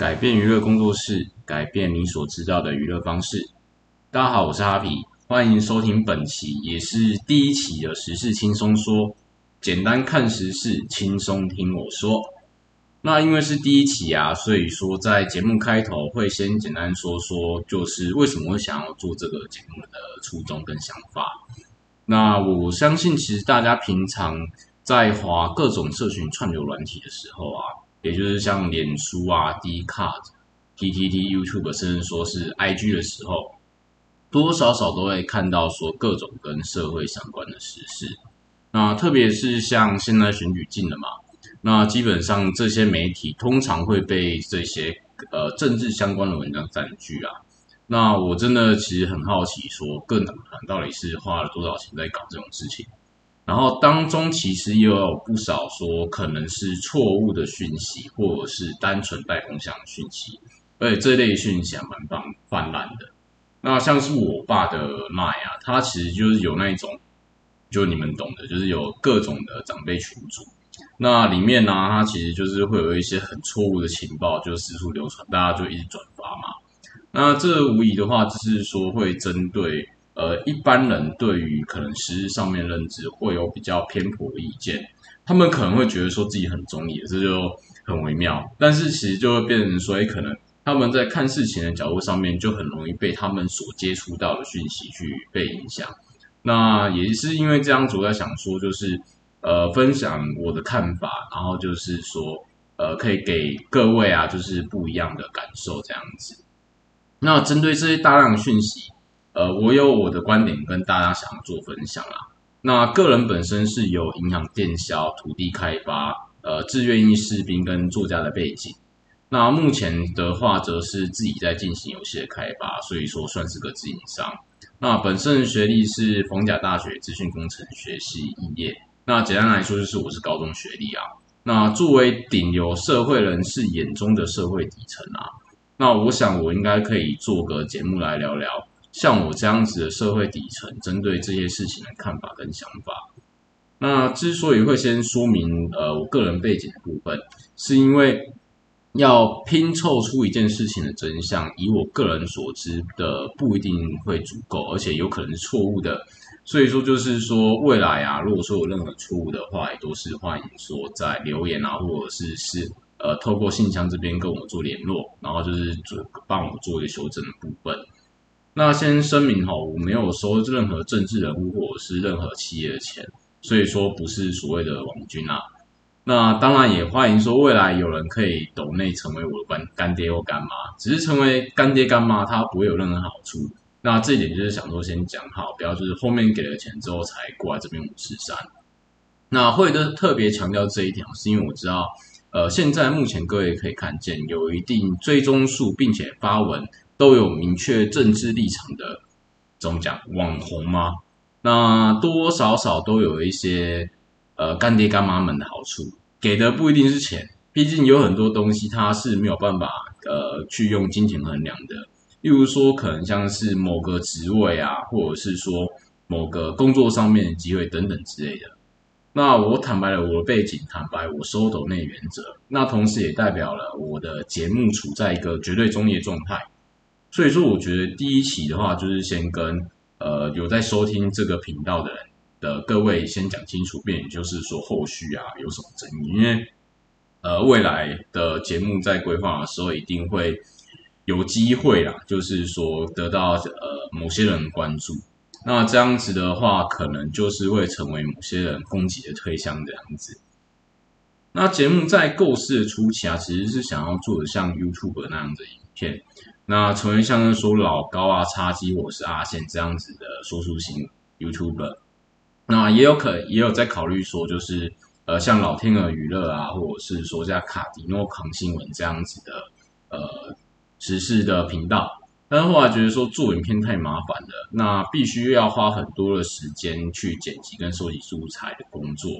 改变娱乐工作室，改变你所知道的娱乐方式。大家好，我是哈皮，欢迎收听本期也是第一期的时事轻松说，简单看时事，轻松听我说。那因为是第一期啊，所以说在节目开头会先简单说说，就是为什么会想要做这个节目的初衷跟想法。那我相信，其实大家平常在滑各种社群串流软体的时候啊，也就是像脸书啊、D Card、PTT、YouTube，甚至说是 IG 的时候，多多少少都会看到说各种跟社会相关的时事。那特别是像现在选举进了嘛。那基本上这些媒体通常会被这些呃政治相关的文章占据啊。那我真的其实很好奇，说各党团到底是花了多少钱在搞这种事情？然后当中其实也有不少说可能是错误的讯息，或者是单纯带风向的讯息，而且这类讯息还蛮泛泛滥的。那像是我爸的麦啊，他其实就是有那一种，就你们懂的，就是有各种的长辈群组。那里面呢，它其实就是会有一些很错误的情报，就四处流传，大家就一直转发嘛。那这无疑的话，就是说会针对呃一般人对于可能实质上面认知会有比较偏颇的意见，他们可能会觉得说自己很中意，这就很微妙。但是其实就会变成说，哎，可能他们在看事情的角度上面就很容易被他们所接触到的讯息去被影响。那也是因为这样子，我在想说，就是。呃，分享我的看法，然后就是说，呃，可以给各位啊，就是不一样的感受这样子。那针对这些大量讯息，呃，我有我的观点跟大家想要做分享啦。那个人本身是有银行电销、土地开发、呃，志愿役士兵跟作家的背景。那目前的话，则是自己在进行游戏的开发，所以说算是个自营商。那本身学历是逢甲大学资讯工程学系毕业。那简单来说，就是我是高中学历啊。那作为顶流社会人士眼中的社会底层啊，那我想我应该可以做个节目来聊聊，像我这样子的社会底层，针对这些事情的看法跟想法。那之所以会先说明呃我个人背景的部分，是因为要拼凑出一件事情的真相，以我个人所知的不一定会足够，而且有可能是错误的。所以说，就是说，未来啊，如果说有任何错误的话，也都是欢迎说在留言啊，或者是是呃，透过信箱这边跟我做联络，然后就是做帮我做一个修正的部分。那先声明哈，我没有收任何政治人物或者是任何企业的钱，所以说不是所谓的网军啊。那当然也欢迎说未来有人可以抖内成为我的干干爹或干妈，只是成为干爹干妈，他不会有任何好处。那这一点就是想说先讲好，不要就是后面给了钱之后才过来这边五十三。那会的特别强调这一点，是因为我知道，呃，现在目前各位可以看见有一定追踪数，并且发文都有明确政治立场的，怎么讲网红吗？那多多少少都有一些呃干爹干妈们的好处，给的不一定是钱，毕竟有很多东西它是没有办法呃去用金钱衡量的。例如说，可能像是某个职位啊，或者是说某个工作上面的机会等等之类的。那我坦白了我的背景，坦白我收抖内原则，那同时也代表了我的节目处在一个绝对中立的状态。所以说，我觉得第一期的话，就是先跟呃有在收听这个频道的人的各位先讲清楚，便也就是说后续啊有什么争议，因为呃未来的节目在规划的时候一定会。有机会啦，就是说得到呃某些人关注，那这样子的话，可能就是会成为某些人攻击的推箱这样子。那节目在构思的初期啊，其实是想要做的像 YouTube 那样的影片，那成为像是说老高啊、叉机，我是阿宪这样子的说书型 YouTube。那也有可也有在考虑说，就是呃像老天鹅娱乐啊，或者是说像卡迪诺扛新闻这样子的呃。时事的频道，但是后来觉得说做影片太麻烦了，那必须要花很多的时间去剪辑跟收集素材的工作。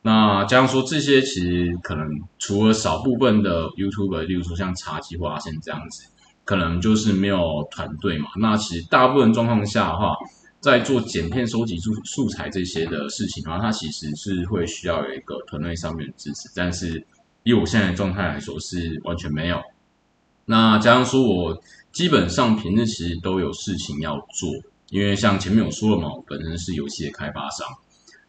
那加上说这些其实可能除了少部分的 YouTube，例如说像茶几或阿宪这样子，可能就是没有团队嘛。那其实大部分状况下的话，在做剪片、收集素素材这些的事情，然后它其实是会需要有一个团队上面的支持。但是以我现在的状态来说，是完全没有。那加上说我基本上平日其实都有事情要做，因为像前面有说了嘛，我本身是游戏的开发商。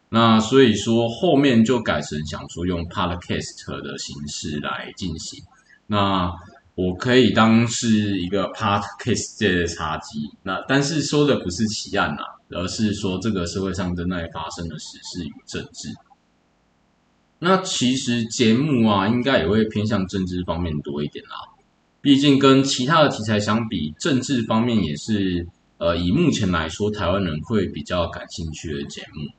那所以说后面就改成想说用 podcast 的形式来进行。那我可以当是一个 podcast 界的茶几。那但是说的不是奇案呐，而是说这个社会上正在发生的时事与政治。那其实节目啊，应该也会偏向政治方面多一点啦。毕竟跟其他的题材相比，政治方面也是呃以目前来说，台湾人会比较感兴趣的节目。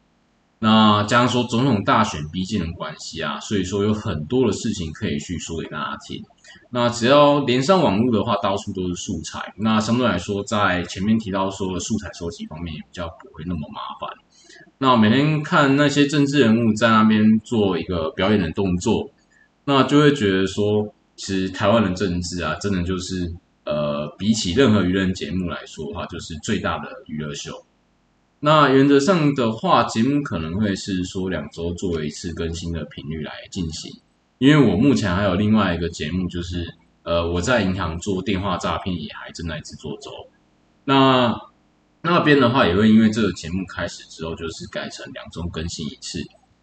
那加上说总统大选逼近的关系啊，所以说有很多的事情可以去说给大家听。那只要连上网络的话，到处都是素材。那相对来说，在前面提到说的素材收集方面，也比较不会那么麻烦。那每天看那些政治人物在那边做一个表演的动作，那就会觉得说，其实台湾的政治啊，真的就是呃，比起任何娱乐节目来说的话，就是最大的娱乐秀。那原则上的话，节目可能会是说两周做一次更新的频率来进行，因为我目前还有另外一个节目，就是呃我在银行做电话诈骗也还正在制作中。那那边的话也会因为这个节目开始之后，就是改成两周更新一次，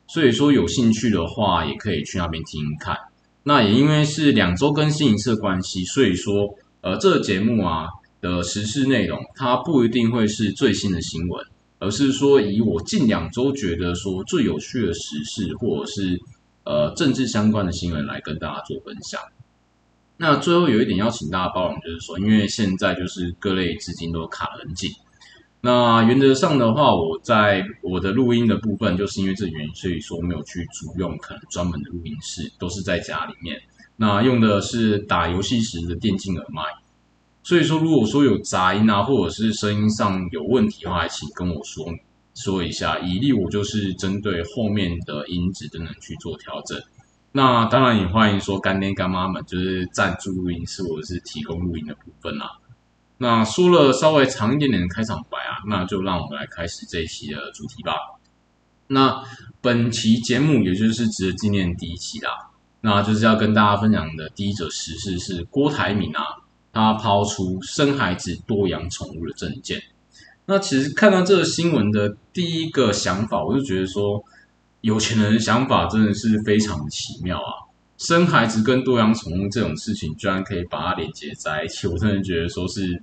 所以说有兴趣的话也可以去那边听听看。那也因为是两周更新一次的关系，所以说呃这个节目啊的时事内容，它不一定会是最新的新闻。而是说，以我近两周觉得说最有趣的时事，或者是呃政治相关的新闻来跟大家做分享。那最后有一点要请大家包容，就是说，因为现在就是各类资金都卡得很紧。那原则上的话，我在我的录音的部分，就是因为这原因，所以说没有去租用可能专门的录音室，都是在家里面。那用的是打游戏时的电竞耳麦。所以说，如果说有杂音啊，或者是声音上有问题的话，请跟我说说一下，以利我就是针对后面的音质等等去做调整。那当然也欢迎说干爹干妈们就是赞助录音室或者是提供录音的部分啦。那说了稍微长一点点的开场白啊，那就让我们来开始这一期的主题吧。那本期节目也就是值得纪念第一期啦，那就是要跟大家分享的第一则时事是郭台铭啊。他抛出生孩子多养宠物的证件。那其实看到这个新闻的第一个想法，我就觉得说，有钱人的想法真的是非常奇妙啊！生孩子跟多养宠物这种事情，居然可以把它连接在一起，我真的觉得说是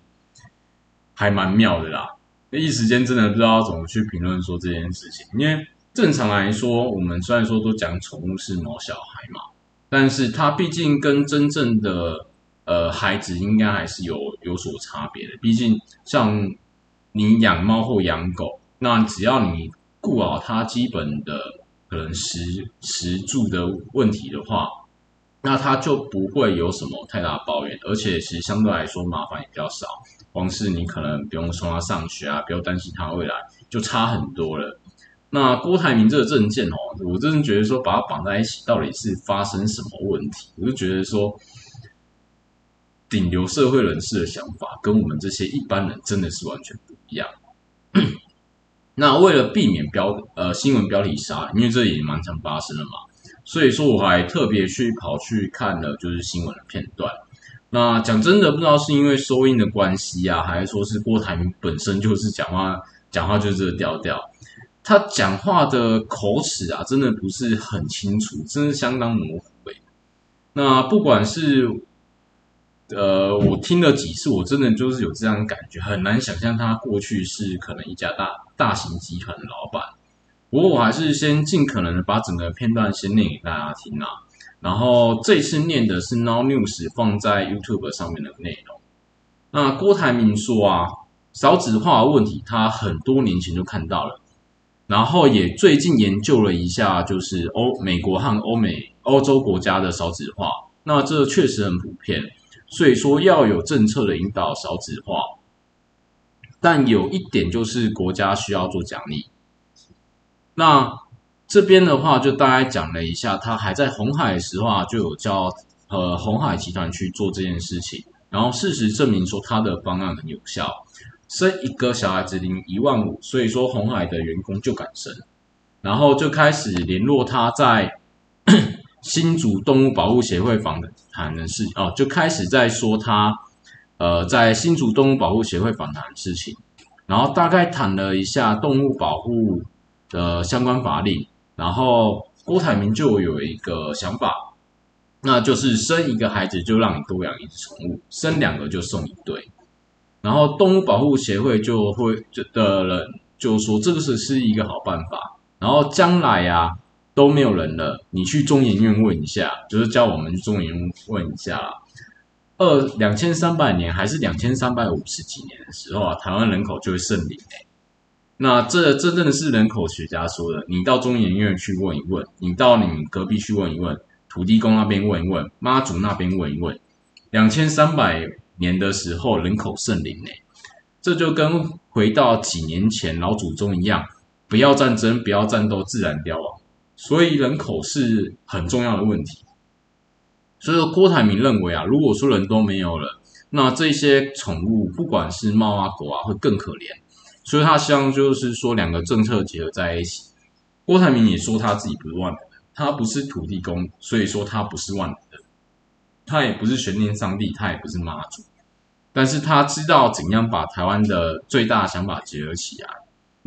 还蛮妙的啦。那一时间真的不知道怎么去评论说这件事情，因为正常来说，我们虽然说都讲宠物是毛小孩嘛，但是它毕竟跟真正的呃，孩子应该还是有有所差别的。毕竟，像你养猫或养狗，那只要你顾好它基本的可能食食住的问题的话，那它就不会有什么太大抱怨。而且，其实相对来说麻烦也比较少。光是你可能不用送它上学啊，不用担心它未来，就差很多了。那郭台铭这个证件哦，我真的觉得说把它绑在一起，到底是发生什么问题？我就觉得说。顶流社会人士的想法跟我们这些一般人真的是完全不一样。那为了避免标呃新闻标题杀，因为这也蛮常发生的嘛，所以说我还特别去跑去看了就是新闻的片段。那讲真的，不知道是因为收音的关系啊，还是说是郭台铭本身就是讲话讲话就是这个调调，他讲话的口齿啊，真的不是很清楚，真的相当模糊诶。那不管是呃，我听了几次，我真的就是有这样的感觉，很难想象他过去是可能一家大大型集团的老板。不过我还是先尽可能的把整个片段先念给大家听啊。然后这次念的是 Now News 放在 YouTube 上面的内容。那郭台铭说啊，少子化的问题他很多年前就看到了，然后也最近研究了一下，就是欧美国和欧美欧洲国家的少子化，那这确实很普遍。所以说要有政策的引导少子化，但有一点就是国家需要做奖励。那这边的话就大概讲了一下，他还在红海的时候啊，就有叫呃红海集团去做这件事情，然后事实证明说他的方案很有效，生一个小孩子领一万五，所以说红海的员工就敢生，然后就开始联络他在新竹动物保护协会访谈的事哦，就开始在说他呃在新竹动物保护协会访谈的事情，然后大概谈了一下动物保护的相关法令，然后郭台铭就有一个想法，那就是生一个孩子就让你多养一只宠物，生两个就送一对，然后动物保护协会就会的人就说这个是是一个好办法，然后将来呀。都没有人了，你去中研院问一下，就是叫我们去中研院问一下啦。二两千三百年还是两千三百五十几年的时候啊，台湾人口就会胜零诶。那这真正的是人口学家说的，你到中研院去问一问，你到你隔壁去问一问，土地公那边问一问，妈祖那边问一问，两千三百年的时候人口胜零诶。这就跟回到几年前老祖宗一样，不要战争，不要战斗，自然凋亡。所以人口是很重要的问题，所以说郭台铭认为啊，如果说人都没有了，那这些宠物不管是猫啊狗啊会更可怜，所以他希望就是说两个政策结合在一起。郭台铭也说他自己不是万能的，他不是土地公，所以说他不是万能的，他也不是玄天上帝，他也不是妈祖，但是他知道怎样把台湾的最大想法结合起来。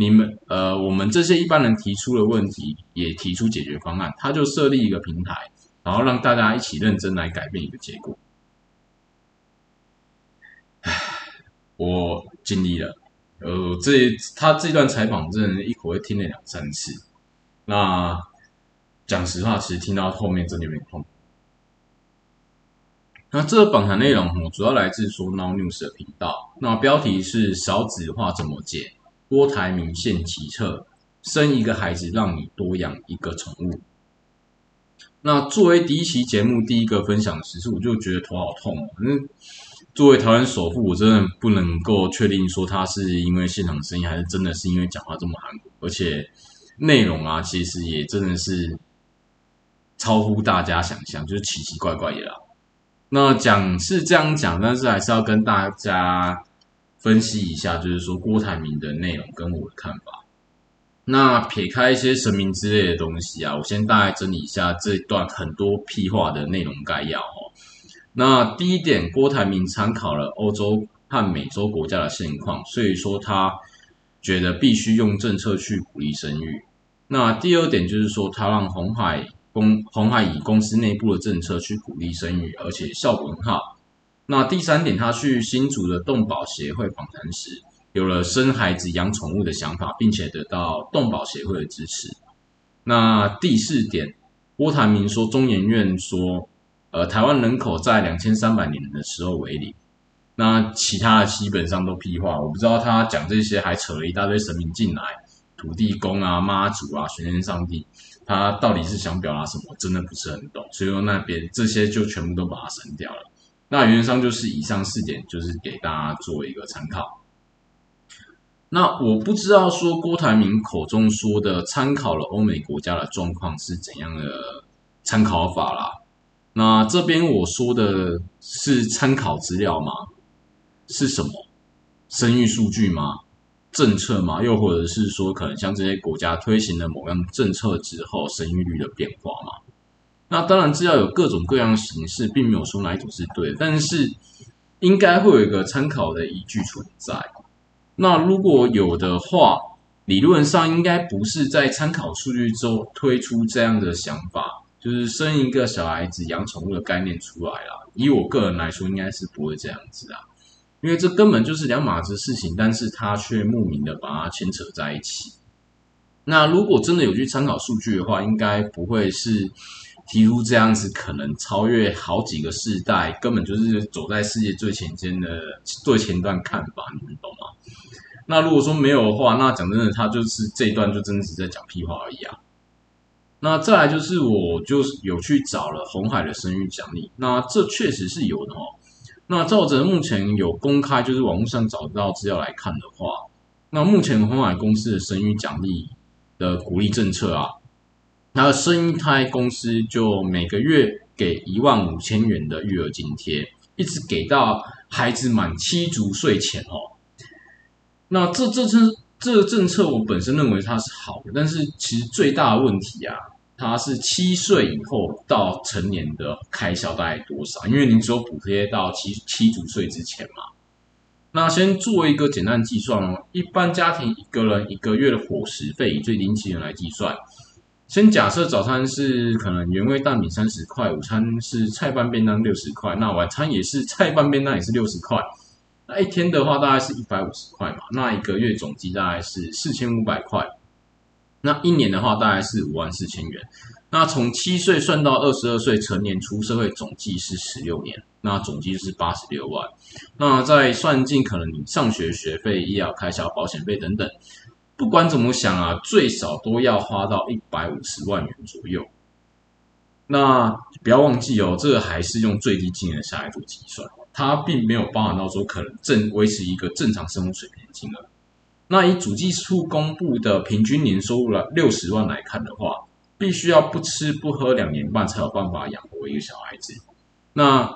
你们呃，我们这些一般人提出的问题，也提出解决方案，他就设立一个平台，然后让大家一起认真来改变一个结果。唉，我尽力了。呃，这他这段采访真的，一口气听了两三次。那讲实话，其实听到后面真的有点痛。那这个访谈内容我，主要来自说 Now News 的频道，那标题是“少子化怎么解”。郭台铭献奇策，生一个孩子让你多养一个宠物。那作为第一期节目第一个分享的时事，我就觉得头好痛哦。反正作为台湾首富，我真的不能够确定说他是因为现场声音，还是真的是因为讲话这么含糊，而且内容啊，其实也真的是超乎大家想象，就是奇奇怪怪的啦。那讲是这样讲，但是还是要跟大家。分析一下，就是说郭台铭的内容跟我的看法。那撇开一些神明之类的东西啊，我先大概整理一下这段很多屁话的内容概要哦。那第一点，郭台铭参考了欧洲和美洲国家的现况，所以说他觉得必须用政策去鼓励生育。那第二点就是说，他让红海公红海以公司内部的政策去鼓励生育，而且效果很好。那第三点，他去新竹的动保协会访谈时，有了生孩子养宠物的想法，并且得到动保协会的支持。那第四点，郭台铭说，中研院说，呃，台湾人口在两千三百年的时候为零。那其他的基本上都屁话，我不知道他讲这些还扯了一大堆神明进来，土地公啊、妈祖啊、玄天上帝，他到底是想表达什么？真的不是很懂，所以说那边这些就全部都把它删掉了。那原则上就是以上四点，就是给大家做一个参考。那我不知道说郭台铭口中说的参考了欧美国家的状况是怎样的参考法啦。那这边我说的是参考资料吗？是什么？生育数据吗？政策吗？又或者是说可能像这些国家推行了某样政策之后生育率的变化吗？那当然，资料有各种各样形式，并没有说哪一种是对，但是应该会有一个参考的依据存在。那如果有的话，理论上应该不是在参考数据之后推出这样的想法，就是生一个小孩子养宠物的概念出来了。以我个人来说，应该是不会这样子啊，因为这根本就是两码子事情，但是他却莫名的把它牵扯在一起。那如果真的有去参考数据的话，应该不会是。提出这样子可能超越好几个世代，根本就是走在世界最前沿的最前端看法，你们懂吗？那如果说没有的话，那讲真的，他就是这一段就真的是在讲屁话而已啊。那再来就是我就是有去找了红海的生育奖励，那这确实是有的哦。那照着目前有公开就是网络上找到资料来看的话，那目前红海公司的生育奖励的鼓励政策啊。那生胎公司就每个月给一万五千元的育儿津贴，一直给到孩子满七足岁前哦。那这这政这个政策，我本身认为它是好的，但是其实最大的问题啊，它是七岁以后到成年的开销大概多少？因为你只有补贴到七七足岁之前嘛。那先做一个简单计算哦，一般家庭一个人一个月的伙食费以最低薪来计算。先假设早餐是可能原味蛋饼三十块，午餐是菜饭便当六十块，那晚餐也是菜饭便当也是六十块。那一天的话大概是一百五十块嘛，那一个月总计大概是四千五百块。那一年的话大概是五万四千元。那从七岁算到二十二岁成年出社会，总计是十六年，那总计是八十六万。那再算进可能你上学学费、医疗开销、保险费等等，不管怎么想啊，最少都要花到一百五十万元左右。那不要忘记哦，这个还是用最低金额下来做计算，它并没有包含到说可能正维持一个正常生活水平的金额。那以主计处公布的平均年收入了六十万来看的话，必须要不吃不喝两年半才有办法养活一个小孩子。那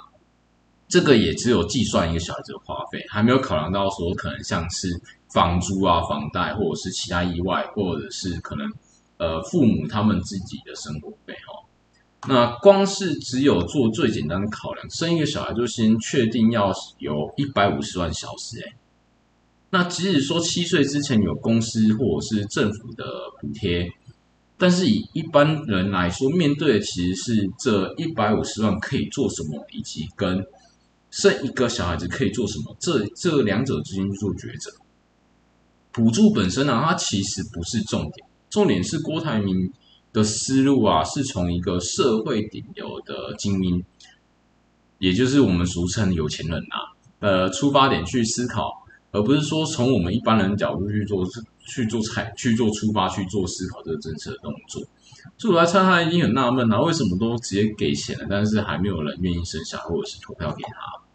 这个也只有计算一个小孩子的花费，还没有考量到说可能像是房租啊、房贷，或者是其他意外，或者是可能呃父母他们自己的生活费哈。那光是只有做最简单的考量，生一个小孩就先确定要有一百五十万小时哎。那即使说七岁之前有公司或者是政府的补贴，但是以一般人来说，面对的其实是这一百五十万可以做什么，以及跟生一个小孩子可以做什么，这这两者之间去做抉择。补助本身呢，它其实不是重点，重点是郭台铭的思路啊，是从一个社会顶流的精英，也就是我们俗称有钱人啊，呃，出发点去思考。而不是说从我们一般人角度去做去做采去做出发去做思考这个政策的动作，所以我来猜他一定很纳闷啊，为什么都直接给钱了，但是还没有人愿意生下或者是投票给他？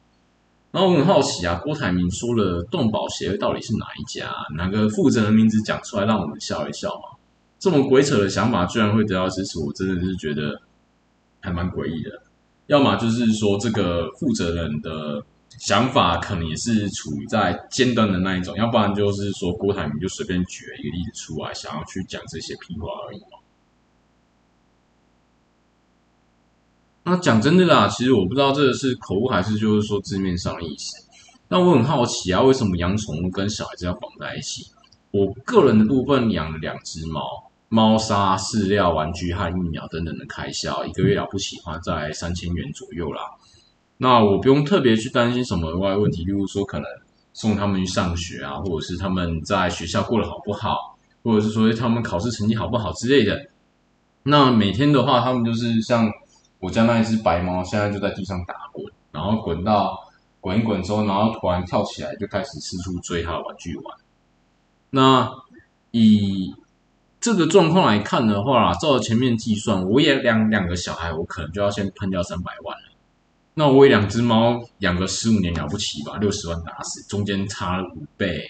然后我很好奇啊，郭台铭说了动保协会到底是哪一家？哪个负责人名字讲出来让我们笑一笑嘛？这么鬼扯的想法居然会得到支持，我真的是觉得还蛮诡异的。要么就是说这个负责人的。想法可能也是处于在尖端的那一种，要不然就是说郭台铭就随便举了一个例子出来，想要去讲这些屁话而已嘛。那讲真的啦，其实我不知道这个是口误还是就是说字面上的意思。那我很好奇啊，为什么养宠物跟小孩子要绑在一起？我个人的部分养了两只猫，猫砂、饲料、玩具和疫苗等等的开销，一个月了不起花在三千元左右啦。那我不用特别去担心什么额外问题，例如说可能送他们去上学啊，或者是他们在学校过得好不好，或者是说他们考试成绩好不好之类的。那每天的话，他们就是像我家那一只白猫，现在就在地上打滚，然后滚到滚一滚之后，然后突然跳起来就开始四处追它的玩具玩。那以这个状况来看的话，照着前面计算，我也两两个小孩，我可能就要先喷掉三百万了。那我养两只猫，养个十五年了不起吧？六十万打死，中间差了五倍。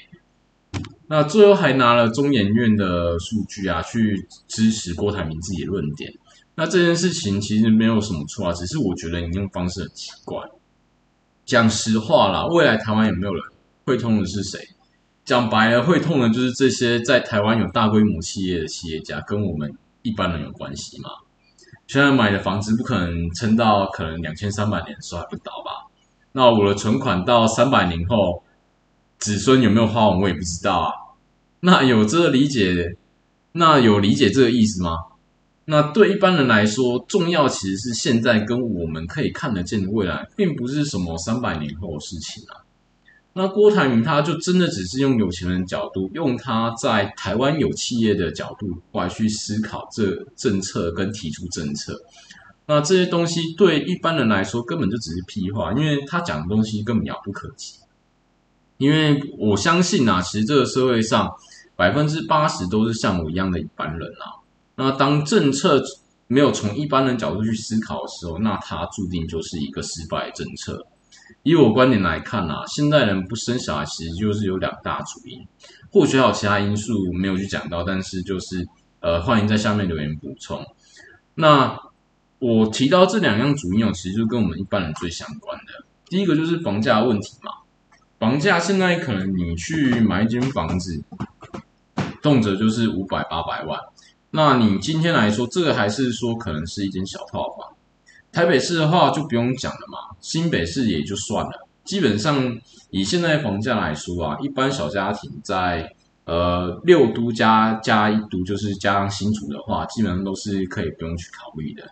那最后还拿了中研院的数据啊，去支持郭台铭自己的论点。那这件事情其实没有什么错啊，只是我觉得你用方式很奇怪。讲实话啦，未来台湾有没有人会痛的是谁？讲白了，会痛的就是这些在台湾有大规模企业的企业家，跟我们一般人有关系吗？现在买的房子不可能撑到可能两千三百年的时候还不倒吧？那我的存款到三百年后，子孙有没有花完我也不知道啊。那有这个理解，那有理解这个意思吗？那对一般人来说，重要其实是现在跟我们可以看得见的未来，并不是什么三百年后的事情啊。那郭台铭他就真的只是用有钱人角度，用他在台湾有企业的角度来去思考这政策跟提出政策。那这些东西对一般人来说根本就只是屁话，因为他讲的东西根本遥不可及。因为我相信啊，其实这个社会上百分之八十都是像我一样的一般人啊。那当政策没有从一般人角度去思考的时候，那它注定就是一个失败政策。以我观点来看啊，现代人不生小孩其实就是有两大主因，或许还有其他因素没有去讲到，但是就是呃，欢迎在下面留言补充。那我提到这两样主因哦，其实就跟我们一般人最相关的，第一个就是房价问题嘛。房价现在可能你去买一间房子，动辄就是五百八百万，那你今天来说，这个还是说可能是一间小套房。台北市的话就不用讲了嘛，新北市也就算了。基本上以现在房价来说啊，一般小家庭在呃六都加加一都，就是加上新竹的话，基本上都是可以不用去考虑的。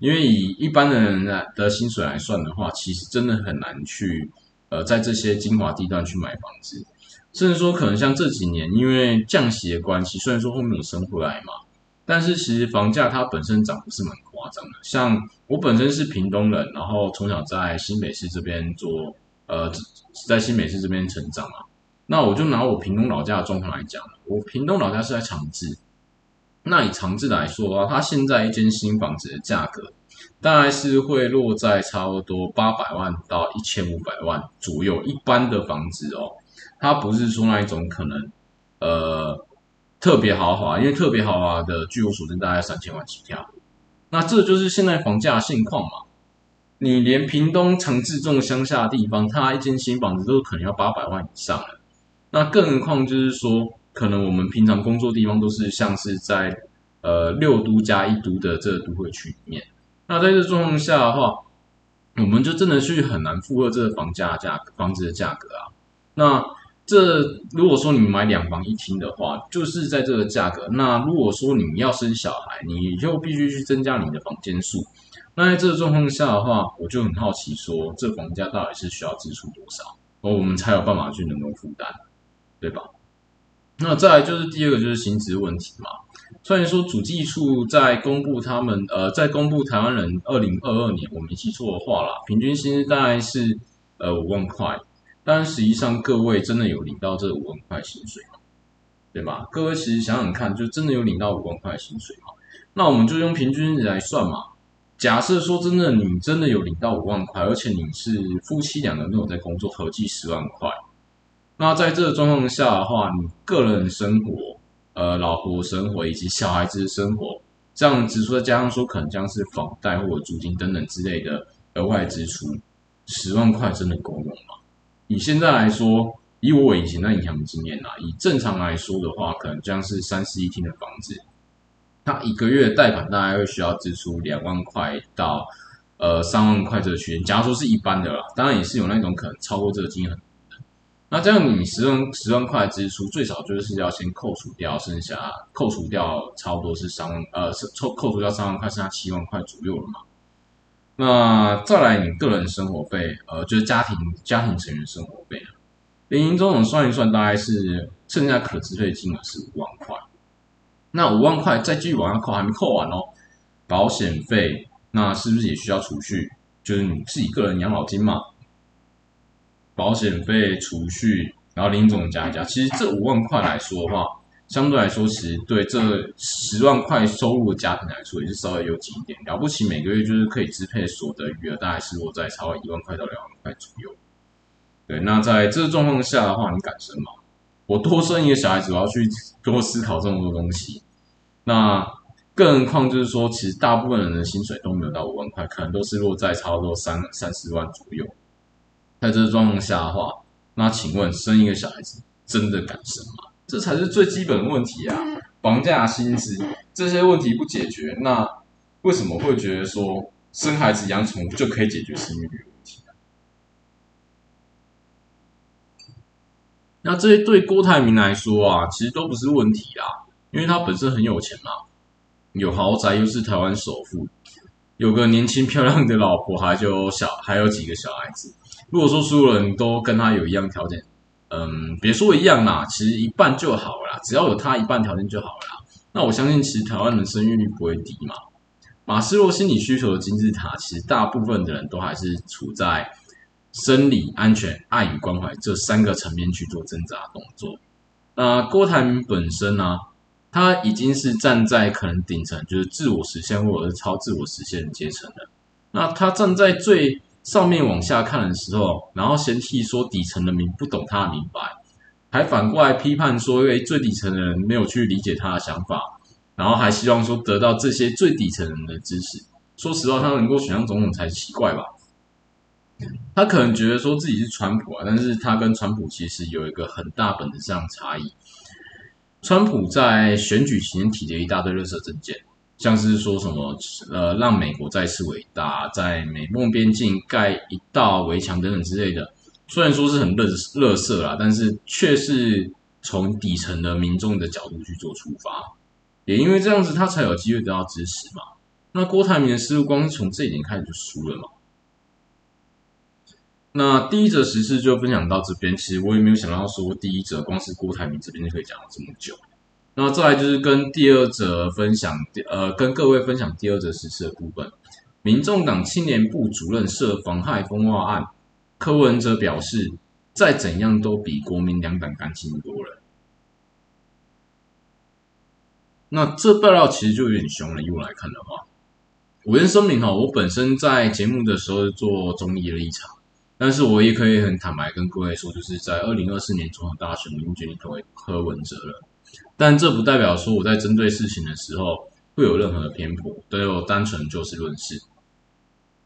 因为以一般的人的薪水来算的话，其实真的很难去呃在这些精华地段去买房子。甚至说可能像这几年因为降息的关系，虽然说后面有升回来嘛，但是其实房价它本身涨不是蛮夸张的。像我本身是屏东人，然后从小在新北市这边做呃在新北市这边成长嘛，那我就拿我屏东老家的状况来讲，我屏东老家是在长治。那以长治来说的话，它现在一间新房子的价格大概是会落在差不多八百万到一千五百万左右。一般的房子哦，它不是说那一种可能呃特别豪华，因为特别豪华的，据我所知大概三千万起跳。那这就是现在房价现况嘛。你连屏东长治这种乡下地方，它一间新房子都可能要八百万以上了。那更何况就是说。可能我们平常工作地方都是像是在呃六都加一都的这个都会区里面，那在这状况下的话，我们就真的去很难负荷这个房价价房子的价格啊。那这如果说你买两房一厅的话，就是在这个价格。那如果说你要生小孩，你就必须去增加你的房间数。那在这个状况下的话，我就很好奇说，这房价到底是需要支出多少，而我们才有办法去能够负担，对吧？那再来就是第二个就是薪资问题嘛。虽然说主计处在公布他们呃在公布台湾人二零二二年我没记错的话啦，平均薪资大概是呃五万块，但实际上各位真的有领到这五万块薪水吗？对吧？各位其实想想看，就真的有领到五万块薪水吗？那我们就用平均值来算嘛。假设说真的你真的有领到五万块，而且你是夫妻两个人都有在工作，合计十万块。那在这个状况下的话，你个人生活、呃，老婆生活以及小孩子生活，这样支出再加上说可能将是房贷或者租金等等之类的额外支出，十万块真的够用吗？以现在来说，以我以前的银行经验啊，以正常来说的话，可能将是三室一厅的房子，它一个月贷款大概会需要支出两万块到呃三万块这个区间。假如说是一般的啦，当然也是有那种可能超过这个金额。那这样，你十万十万块支出，最少就是要先扣除掉，剩下扣除掉差不多是三万，呃，是扣扣除掉三万块，剩下七万块左右了嘛。那再来，你个人生活费，呃，就是家庭家庭成员生活费，零零总总算一算，大概是剩下可支配金额是五万块。那五万块再继续往上扣，还没扣完哦。保险费，那是不是也需要储蓄？就是你自己个人养老金嘛。保险费、储蓄，然后林总加一加，其实这五万块来说的话，相对来说，其实对这十万块收入的家庭来说，也是稍微有几点。了不起，每个月就是可以支配所得余额，大概是落在超过一万块到两万块左右。对，那在这个状况下的话，你敢生吗？我多生一个小孩子，我要去多思考这么多东西。那更何况就是说，其实大部分人的薪水都没有到五万块，可能都是落在差不多三三四万左右。在这个状况下的话，那请问生一个小孩子真的敢生吗？这才是最基本的问题啊！房价、薪资这些问题不解决，那为什么会觉得说生孩子、养宠物就可以解决生育率问题呢？那这些对郭台铭来说啊，其实都不是问题啊，因为他本身很有钱嘛，有豪宅，又是台湾首富，有个年轻漂亮的老婆，还有小，还有几个小孩子。如果说所有人都跟他有一样条件，嗯，别说一样啦，其实一半就好了，只要有他一半条件就好了。那我相信，其实台湾的生育率不会低嘛。马斯洛心理需求的金字塔，其实大部分的人都还是处在生理安全、爱与关怀这三个层面去做挣扎动作。那郭台铭本身呢，他已经是站在可能顶层，就是自我实现或者是超自我实现阶层了。那他站在最上面往下看的时候，然后嫌弃说底层人民不懂他的明白，还反过来批判说，因为最底层的人没有去理解他的想法，然后还希望说得到这些最底层人的支持。说实话，他能够选上总统才奇怪吧？他可能觉得说自己是川普啊，但是他跟川普其实有一个很大本质上的差异，川普在选举期间提了一大堆热色证件，像是说什么呃让美国再次伟大，在美墨边境盖一道围墙等等之类的。虽然说是很热热色啦，但是却是从底层的民众的角度去做出发，也因为这样子，他才有机会得到支持嘛。那郭台铭的思路光是从这一点开始就输了嘛。那第一则时事就分享到这边，其实我也没有想到说第一则光是郭台铭这边就可以讲了这么久。那再来就是跟第二则分享，呃，跟各位分享第二则时事的部分。民众党青年部主任涉妨害风化案，柯文哲表示，再怎样都比国民两党干净多了。那这爆料其实就有点凶了，以我来看的话，我先声明哈，我本身在节目的时候做中立的立场。但是我也可以很坦白跟各位说，就是在二零二四年总统大选，我已经决定投给柯文哲了。但这不代表说我在针对事情的时候会有任何的偏颇，对我单纯就事论事。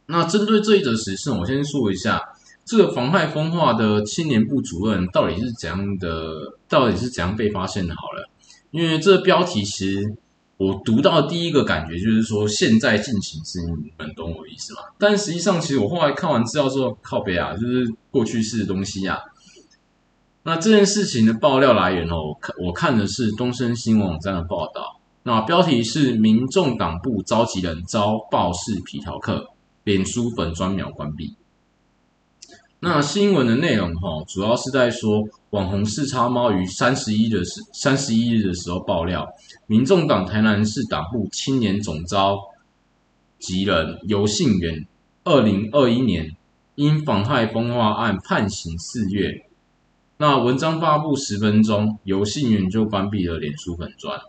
那针对这一则时事，我先说一下这个妨害风化的青年部主任到底是怎样的，到底是怎样被发现的？好了，因为这个标题其实。我读到第一个感觉就是说，现在进行时，你们懂我意思吗？但实际上，其实我后来看完资料之后，靠背啊，就是过去式的东西啊。那这件事情的爆料来源哦，我看我看的是东森新闻网站的报道。那标题是“民众党部召集人遭暴式皮条客，脸书粉专秒关闭”。那新闻的内容哈，主要是在说网红四叉猫于三十一的三十一日的时候爆料，民众党台南市党部青年总召集人游信元，二零二一年因妨害风化案判刑四月。那文章发布十分钟，游信元就关闭了脸书粉专。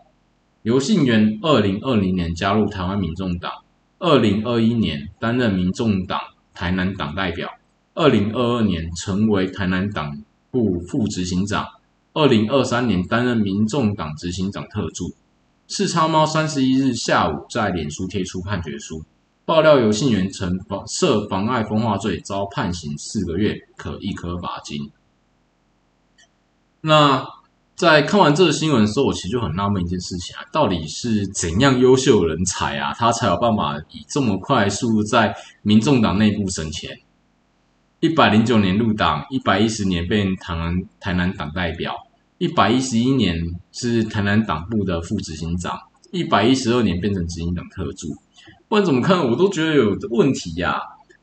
游信元二零二零年加入台湾民众党，二零二一年担任民众党台南党代表。二零二二年成为台南党部副执行长，二零二三年担任民众党执行长特助。四叉猫三十一日下午在脸书贴出判决书，爆料游信员曾妨涉妨碍风化罪，遭判刑四个月，可一颗罚金。那在看完这个新闻的时候，我其实就很纳闷一件事情啊，到底是怎样优秀人才啊，他才有办法以这么快速在民众党内部升迁？一百零九年入党，一百一十年被台南台南党代表，一百一十一年是台南党部的副执行长，一百一十二年变成执行党特助。不管怎么看，我都觉得有问题呀。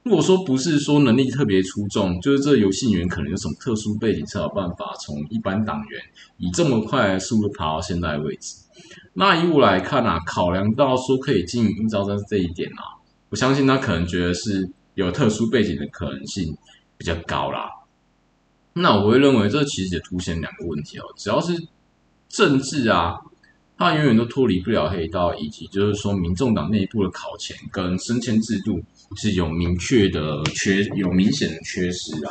如果说不是说能力特别出众，就是这游戏员可能有什么特殊背景，才有办法从一般党员以这么快速度爬到现在的位置。那以我来看啊，考量到说可以进应招生这一点啊，我相信他可能觉得是有特殊背景的可能性。比较高啦，那我会认为这其实也凸显两个问题哦。只要是政治啊，它永远都脱离不了黑道，以及就是说民众党内部的考前跟升迁制度是有明确的缺，有明显的缺失啊，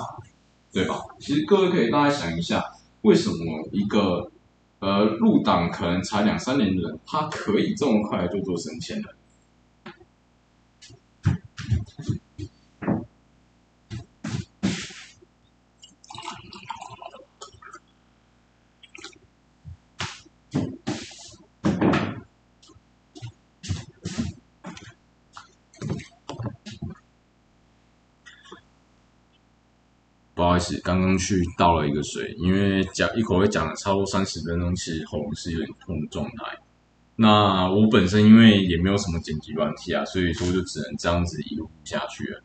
对吧？其实各位可以大家想一下，为什么一个呃入党可能才两三年的人，他可以这么快就做升迁的？不好意思，刚刚去倒了一个水，因为讲一口会讲了差不多三十分钟，其实喉咙是有点痛的状态。那我本身因为也没有什么剪辑软体啊，所以说就只能这样子一路下去了。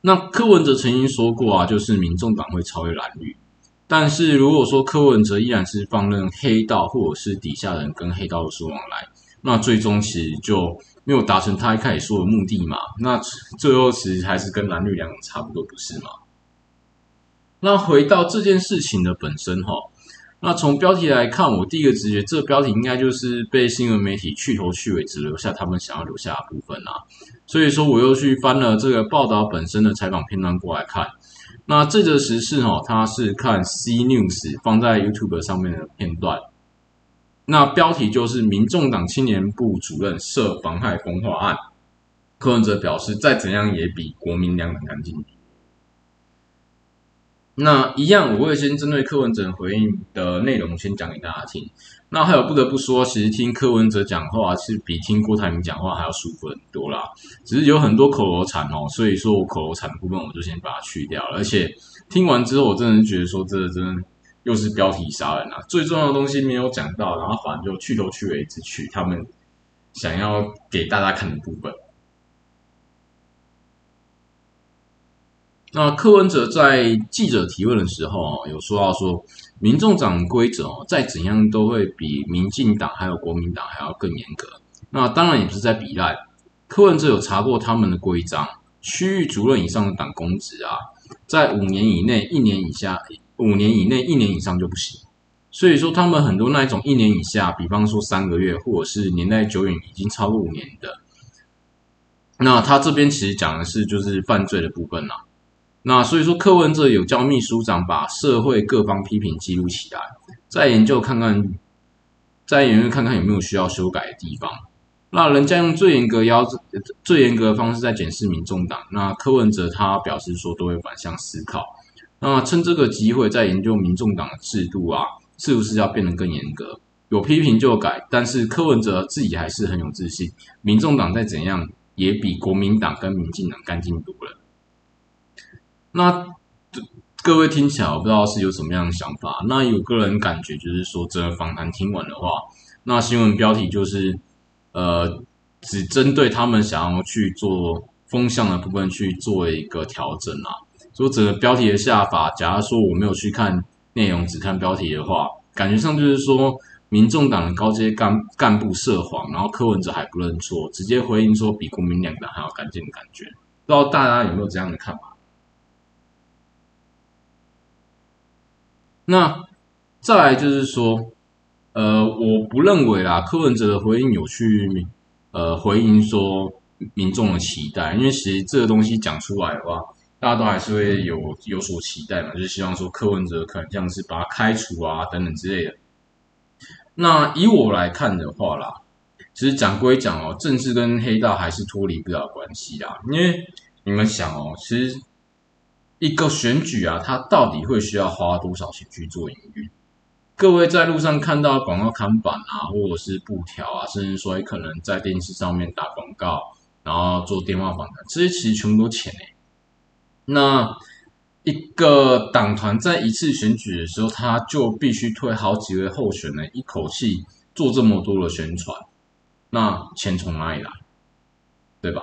那柯文哲曾经说过啊，就是民众党会超越蓝绿，但是如果说柯文哲依然是放任黑道或者是底下人跟黑道的说往来，那最终其实就。没有达成他一开始说的目的嘛？那最后其实还是跟蓝绿两种差不多，不是吗？那回到这件事情的本身哈，那从标题来看，我第一个直觉，这个标题应该就是被新闻媒体去头去尾，只留下他们想要留下的部分啊。所以说，我又去翻了这个报道本身的采访片段过来看。那这则时事哈，它是看 C News 放在 YouTube 上面的片段。那标题就是“民众党青年部主任涉妨害风化案”，柯文哲表示再怎样也比国民两党干净。那一样，我会先针对柯文哲回应的内容先讲给大家听。那还有不得不说，其实听柯文哲讲话是比听郭台铭讲话还要舒服很多啦。只是有很多口头禅哦，所以说我口头禅部分我就先把它去掉。而且听完之后，我真的觉得说这真的又是标题杀人啊！最重要的东西没有讲到，然后反而就去头去尾，只取他们想要给大家看的部分。那柯文哲在记者提问的时候有说到说，民众党规则哦，再怎样都会比民进党还有国民党还要更严格。那当然也不是在比赖，柯文哲有查过他们的规章，区域主任以上的党公职啊，在五年以内、一年以下、五年以内、一年以上就不行。所以说，他们很多那一种一年以下，比方说三个月，或者是年代久远已经超过五年的，那他这边其实讲的是就是犯罪的部分啦。那所以说，柯文哲有叫秘书长把社会各方批评记录起来，再研究看看，再研究看看有没有需要修改的地方。那人家用最严格要最严格的方式在检视民众党，那柯文哲他表示说都会反向思考，那趁这个机会再研究民众党的制度啊，是不是要变得更严格？有批评就改，但是柯文哲自己还是很有自信，民众党再怎样也比国民党跟民进党干净多了。那各位听起来，我不知道是有什么样的想法。那有个人感觉就是说，这个访谈听完的话，那新闻标题就是呃，只针对他们想要去做风向的部分去做一个调整啊。说整个标题的下法，假如说我没有去看内容，只看标题的话，感觉上就是说，民众党的高阶干干部涉黄，然后柯文哲还不认错，直接回应说比国民两党还要干净的感觉。不知道大家有没有这样的看法？那再来就是说，呃，我不认为啦，柯文哲的回应有去呃回应说民众的期待，因为其实这个东西讲出来的话，大家都还是会有有所期待嘛，就是希望说柯文哲可能像是把他开除啊等等之类的。那以我来看的话啦，其实讲归讲哦，政治跟黑道还是脱离不了关系啦，因为你们想哦，其实。一个选举啊，它到底会需要花多少钱去做营运？各位在路上看到广告看板啊，或者是布条啊，甚至说可能在电视上面打广告，然后做电话访谈，这些其实全部都钱哎。那一个党团在一次选举的时候，他就必须推好几位候选人，一口气做这么多的宣传，那钱从哪里来？对吧？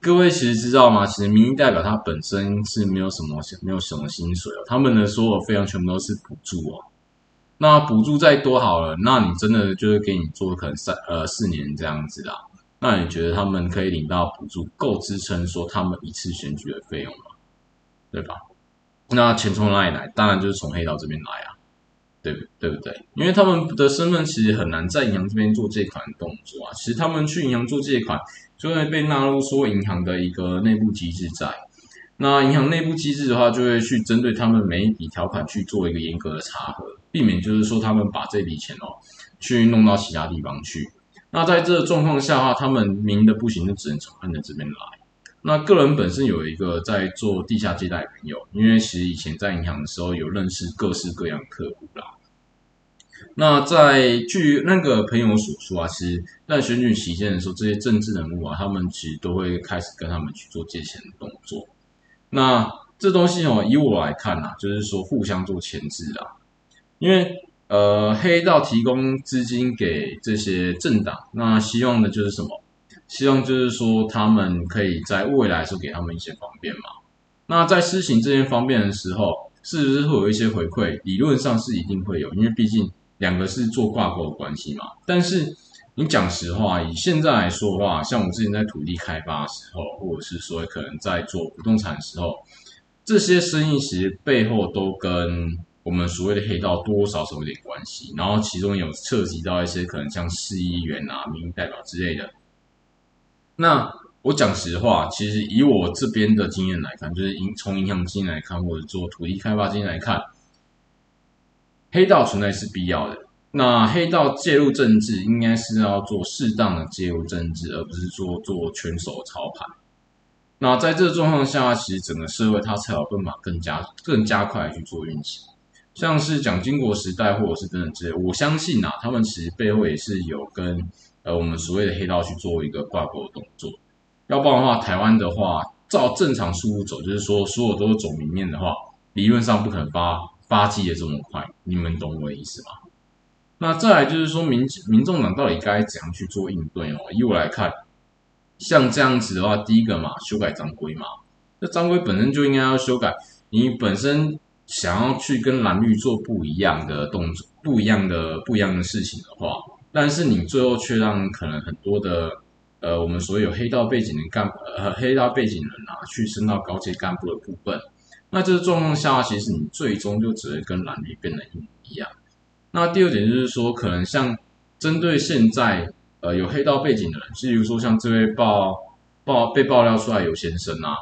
各位其实知道吗？其实民意代表他本身是没有什么没有什么薪水哦，他们的所有费用全部都是补助哦。那补助再多好了，那你真的就是给你做可能三呃四年这样子啦。那你觉得他们可以领到补助够支撑说他们一次选举的费用吗？对吧？那钱从哪里来？当然就是从黑道这边来啊。对对不对？因为他们的身份其实很难在银行这边做借款动作啊。其实他们去银行做借款，就会被纳入说银行的一个内部机制在。那银行内部机制的话，就会去针对他们每一笔条款去做一个严格的查核，避免就是说他们把这笔钱哦去弄到其他地方去。那在这个状况下的话，他们明的不行，就只能从暗的这边来。那个人本身有一个在做地下借贷的朋友，因为其实以前在银行的时候有认识各式各样的客户啦。那在据那个朋友所说啊，其实在选举期间的时候，这些政治人物啊，他们其实都会开始跟他们去做借钱的动作。那这东西哦，以我来看呐，就是说互相做牵制啊，因为呃黑道提供资金给这些政党，那希望的就是什么？希望就是说，他们可以在未来时候给他们一些方便嘛。那在施行这些方便的时候，是不是会有一些回馈？理论上是一定会有，因为毕竟两个是做挂钩的关系嘛。但是你讲实话，以现在来说的话，像我之前在土地开发的时候，或者是说可能在做不动产的时候，这些生意其实背后都跟我们所谓的黑道多少少有点关系。然后其中有涉及到一些可能像市议员啊、民意代表之类的。那我讲实话，其实以我这边的经验来看，就是银从银行经验来看，或者做土地开发经验来看，黑道存在是必要的。那黑道介入政治，应该是要做适当的介入政治，而不是说做全手操盘。那在这个状况下，其实整个社会它才有办法更加更加快去做运行。像是蒋经国时代，或者是等等之类，我相信啊，他们其实背后也是有跟呃我们所谓的黑道去做一个挂钩的动作。要不然的话，台湾的话，照正常速度走，就是说所有都是走明面的话，理论上不可能发发迹的这么快。你们懂我的意思吗？那再来就是说，民民众党到底该怎样去做应对哦？以我来看，像这样子的话，第一个嘛，修改章规嘛，那章规本身就应该要修改。你本身想要去跟蓝绿做不一样的动作、不一样的不一样的事情的话，但是你最后却让可能很多的呃，我们所有黑道背景的干部呃黑道背景人啊，去升到高级干部的部分，那这个状况下，其实你最终就只会跟蓝绿变得一模一样。那第二点就是说，可能像针对现在呃有黑道背景的人，例如说像这位爆爆被爆料出来有先生啊，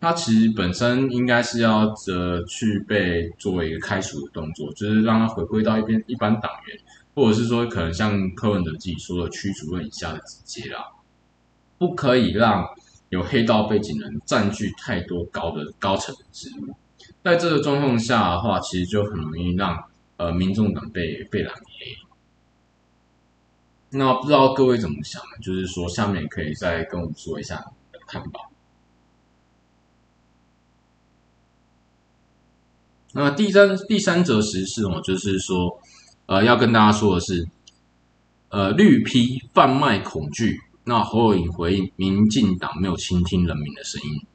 他其实本身应该是要呃去被作为一个开除的动作，就是让他回归到一边一般党员，或者是说可能像柯文哲自己说的区主任以下的直接啦，不可以让有黑道背景人占据太多高的高层的职务，在这个状况下的话，其实就很容易让。呃，民众党被被染黑，那不知道各位怎么想呢？就是说，下面可以再跟我们说一下看法。那第三第三则实事哦，就是说，呃，要跟大家说的是，呃，绿批贩卖恐惧。那侯友宜回应，民进党没有倾听人民的声音。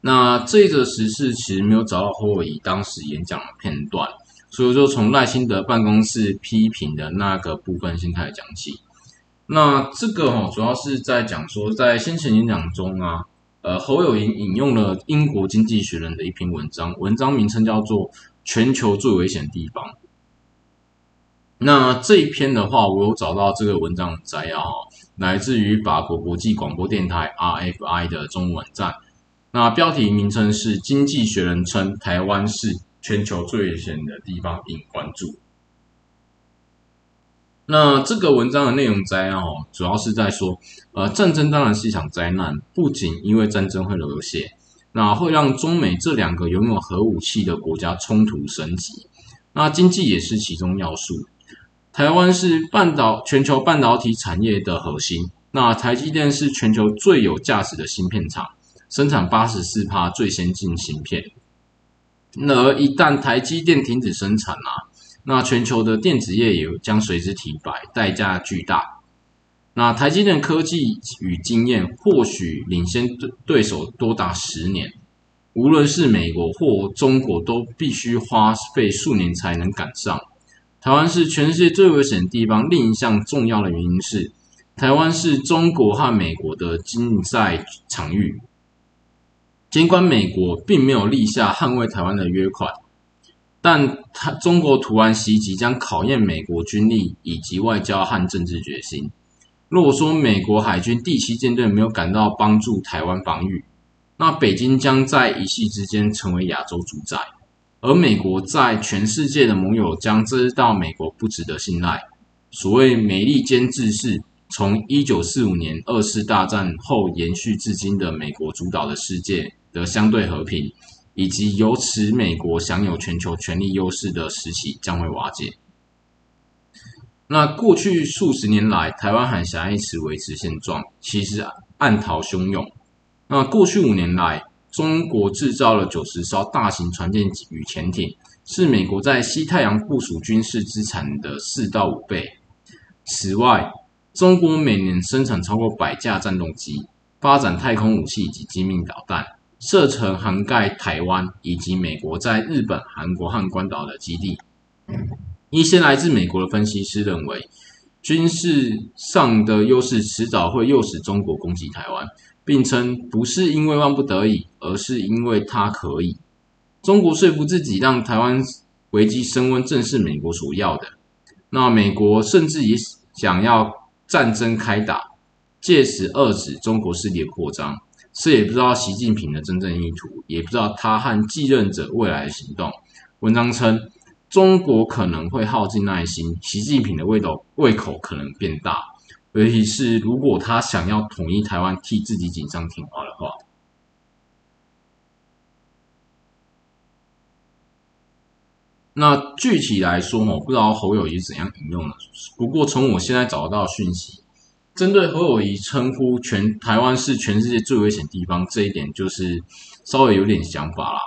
那这则时事其实没有找到侯友宜当时演讲的片段。所以说，从赖清德办公室批评的那个部分先开始讲起。那这个哈，主要是在讲说，在先前演讲中啊，呃，侯友宜引用了英国经济学人的一篇文章，文章名称叫做《全球最危险的地方》。那这一篇的话，我有找到这个文章摘要，来自于法国国际广播电台 RFI 的中文站。那标题名称是《经济学人称台湾是》。全球最危险的地方引关注。那这个文章的内容摘要，主要是在说，呃，战争当然是一场灾难，不仅因为战争会流血，那会让中美这两个拥有核武器的国家冲突升级。那经济也是其中要素。台湾是半导全球半导体产业的核心，那台积电是全球最有价值的芯片厂，生产八十四帕最先进芯片。那一旦台积电停止生产啊，那全球的电子业也将随之停摆，代价巨大。那台积电科技与经验或许领先对对手多达十年，无论是美国或中国，都必须花费数年才能赶上。台湾是全世界最危险的地方。另一项重要的原因是，台湾是中国和美国的竞赛场域。尽管美国并没有立下捍卫台湾的约款，但他中国突然袭击将考验美国军力以及外交和政治决心。如果说美国海军第七舰队没有赶到帮助台湾防御，那北京将在一夕之间成为亚洲主宰，而美国在全世界的盟友将知道美国不值得信赖。所谓美利坚制是从一九四五年二次大战后延续至今的美国主导的世界。的相对和平，以及由此美国享有全球权力优势的时期将会瓦解。那过去数十年来，台湾海峡一直维持现状，其实暗逃汹涌。那过去五年来，中国制造了九十艘大型船舰与潜艇，是美国在西太阳部署军事资产的四到五倍。此外，中国每年生产超过百架战斗机，发展太空武器以及精密导弹。射程涵盖台湾以及美国在日本、韩国和关岛的基地。一些来自美国的分析师认为，军事上的优势迟早会诱使中国攻击台湾，并称不是因为万不得已，而是因为它可以。中国说服自己让台湾危机升温，正是美国所要的。那美国甚至也想要战争开打，借此遏制中国势力的扩张。这也不知道习近平的真正意图，也不知道他和继任者未来的行动。文章称，中国可能会耗尽耐心，习近平的胃口胃口可能变大，尤其是如果他想要统一台湾，替自己锦上添花的话。那具体来说，我不知道侯友谊怎样引用的。不过从我现在找到讯息，针对侯友谊称呼全台湾是全世界最危险地方这一点，就是稍微有点想法啦。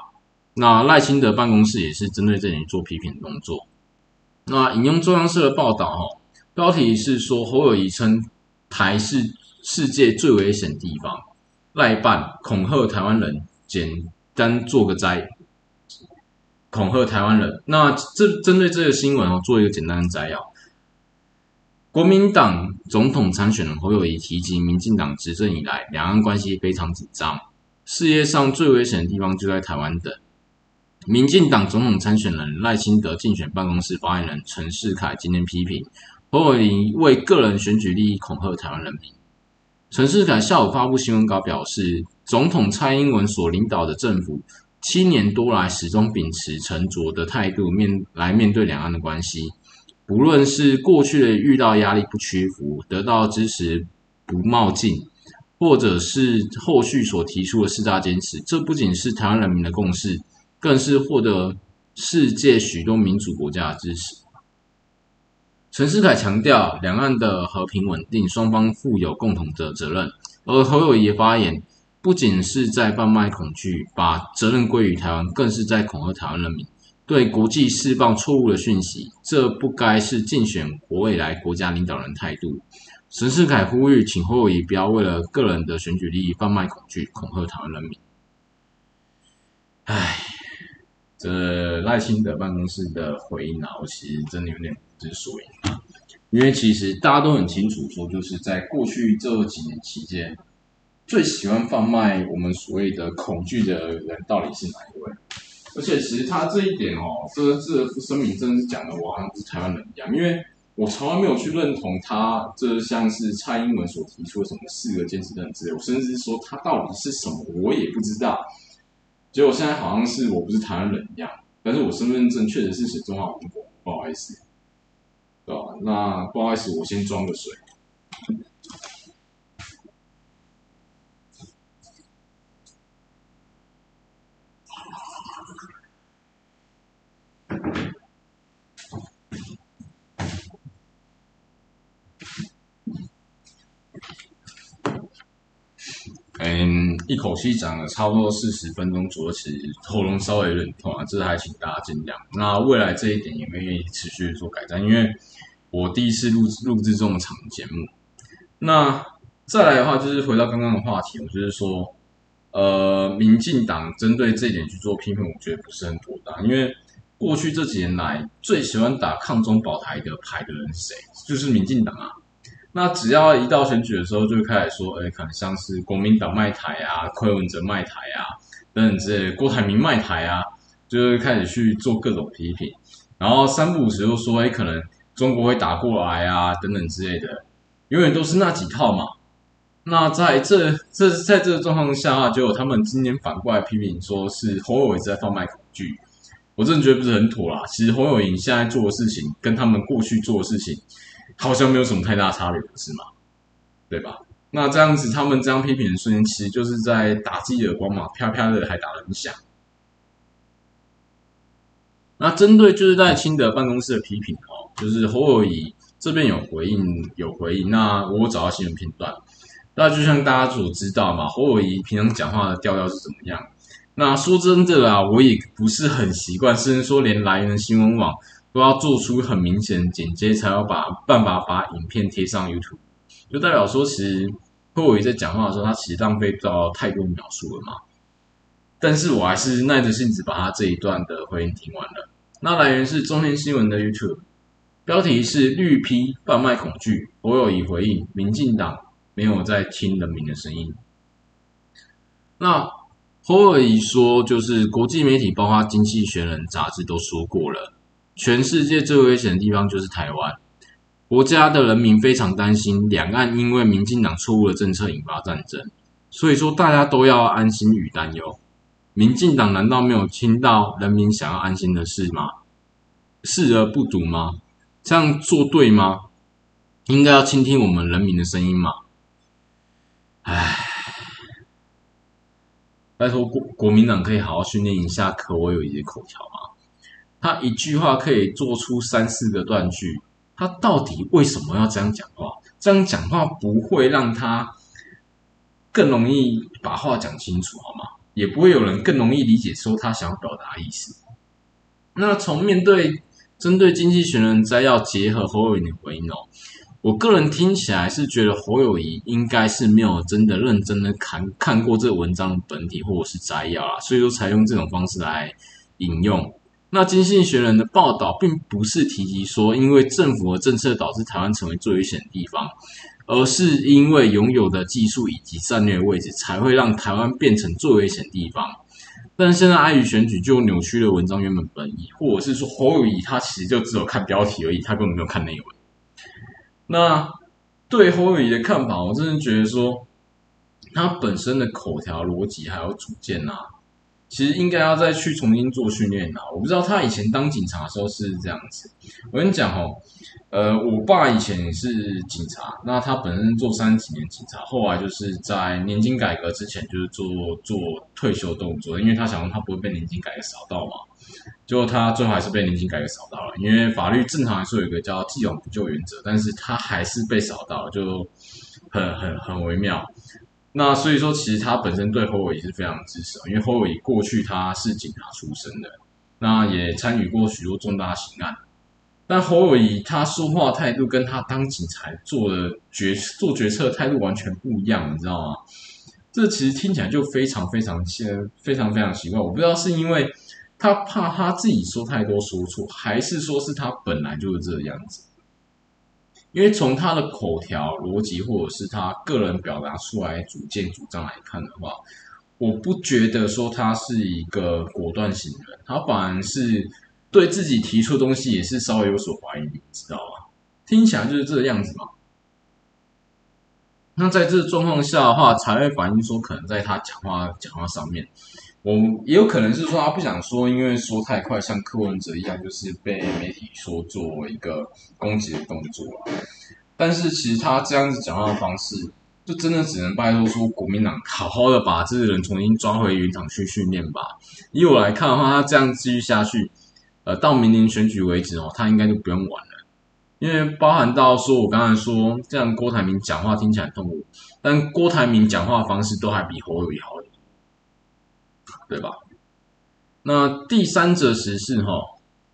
那赖清德办公室也是针对这点做批评动作。那引用中央社的报道，标题是说侯友谊称台是世界最危险地方，赖办恐吓台湾人，简单做个摘，恐吓台湾人。那这针对这个新闻哦，做一个简单的摘要。国民党总统参选人侯友谊提及，民进党执政以来，两岸关系非常紧张，世界上最危险的地方就在台湾等。民进党总统参选人赖清德竞选办公室发言人陈世凯今天批评侯友谊为个人选举利益恐吓台湾人民。陈世凯下午发布新闻稿表示，总统蔡英文所领导的政府七年多来始终秉持沉着的态度面来面对两岸的关系，不论是过去的遇到压力不屈服，得到支持不冒进，或者是后续所提出的四大坚持，这不仅是台湾人民的共识。更是获得世界许多民主国家的支持。陈世凯强调，两岸的和平稳定，双方负有共同的责任。而侯友谊发言，不仅是在贩卖恐惧，把责任归于台湾，更是在恐吓台湾人民，对国际释放错误的讯息。这不该是竞选国未来国家领导人态度。陈世凯呼吁，请侯友谊不要为了个人的选举利益贩卖恐惧，恐吓台湾人民。唉。这赖清德办公室的回应啊，我其实真的有点不知所云。因为其实大家都很清楚，说就是在过去这几年期间，最喜欢贩卖我们所谓的恐惧的人到底是哪一位？而且其实他这一点哦，这这声明真的是讲的我好像不是台湾人一样，因为我从来没有去认同他这像是蔡英文所提出的什么四个坚持等之类，我甚至说他到底是什么，我也不知道。结果现在好像是我不是台湾人一样，但是我身份证确实是写中华民国，不好意思，对吧？那不好意思，我先装个水。嗯，一口气讲了差不多四十分钟左右，其实喉咙稍微有点痛啊，这还请大家见谅。那未来这一点也会持续做改善，因为我第一次录录制这么长的节目。那再来的话，就是回到刚刚的话题，我就是说，呃，民进党针对这一点去做批评，我觉得不是很妥当，因为过去这几年来最喜欢打抗中保台的牌的人是谁？就是民进党啊。那只要一到选举的时候，就会开始说，哎，可能像是国民党卖台啊，柯文哲卖台啊，等等之类，郭台铭卖台啊，就会开始去做各种批评，然后三不五时又说，哎，可能中国会打过来啊，等等之类的，永远都是那几套嘛。那在这这在这个状况下，就他们今年反过来批评，说是侯友谊在贩卖恐惧，我真的觉得不是很妥啦。其实侯友谊现在做的事情，跟他们过去做的事情。好像没有什么太大差别，不是吗？对吧？那这样子，他们这样批评的瞬间，其实就是在打自己耳光嘛，啪啪的还打得很响。那针对就是在清德办公室的批评哦，就是侯友谊这边有回应，有回应。那我找到新闻片段，那就像大家所知道嘛，侯友谊平常讲话的调调是怎么样？那说真的啊，我也不是很习惯，甚至说连来源新闻网。都要做出很明显的剪接，才要把办法把影片贴上 YouTube，就代表说，其实霍伟在讲话的时候，他其实浪费不到太多描述了嘛。但是我还是耐着性子把他这一段的回应听完了。那来源是中天新闻的 YouTube，标题是绿批贩卖恐惧，侯友谊回应民进党没有在听人民的声音。那侯友谊说，就是国际媒体，包括《经济学人》杂志都说过了。全世界最危险的地方就是台湾，国家的人民非常担心两岸因为民进党错误的政策引发战争，所以说大家都要安心与担忧。民进党难道没有听到人民想要安心的事吗？视而不睹吗？这样做对吗？应该要倾听我们人民的声音嘛？唉，拜托国国民党可以好好训练一下可我有一些口条？他一句话可以做出三四个断句，他到底为什么要这样讲话？这样讲话不会让他更容易把话讲清楚，好吗？也不会有人更容易理解说他想要表达意思。那从面对针对经济学人摘要结合侯友谊的回应哦，我个人听起来是觉得侯友谊应该是没有真的认真的看看过这个文章本体或者是摘要啊，所以说才用这种方式来引用。那经信学人的报道并不是提及说，因为政府的政策导致台湾成为最危险的地方。而是因为拥有的技术以及战略位置，才会让台湾变成最危险地方。但是现在碍于选举，就扭曲了文章原本本意，或者是说侯友谊他其实就只有看标题而已，他根本没有看内文。那对侯友谊的看法，我真的觉得说，他本身的口条逻辑还有主见啊。其实应该要再去重新做训练啦。我不知道他以前当警察的时候是这样子。我跟你讲哦，呃，我爸以前是警察，那他本身做三十几年警察，后来就是在年金改革之前就是做做退休动作，因为他想他不会被年金改革扫到嘛。结果他最后还是被年金改革扫到了，因为法律正常来说有一个叫既往不咎原则，但是他还是被扫到，就很很很微妙。那所以说，其实他本身对侯友谊是非常支持，因为侯伟过去他是警察出身的，那也参与过许多重大刑案。但侯伟他说话态度跟他当警察做的决做决策态度完全不一样，你知道吗？这其实听起来就非常非常先非常非常奇怪。我不知道是因为他怕他自己说太多说错，还是说是他本来就是这个样子。因为从他的口条逻辑，或者是他个人表达出来主见主张来看的话，我不觉得说他是一个果断型人，他反而是对自己提出的东西也是稍微有所怀疑，你知道吗？听起来就是这个样子嘛。那在这个状况下的话，才会反映说，可能在他讲话讲话上面。我也有可能是说他不想说，因为说太快，像柯文哲一样，就是被媒体说做一个攻击的动作。但是其实他这样子讲话的方式，就真的只能拜托说国民党好好的把这个人重新抓回云厂去训练吧。以我来看的话，他这样继续下去，呃，到明年选举为止哦，他应该就不用玩了。因为包含到说我刚才说，这样郭台铭讲话听起来痛苦，但郭台铭讲话方式都还比侯友谊好。对吧？那第三则时事哈，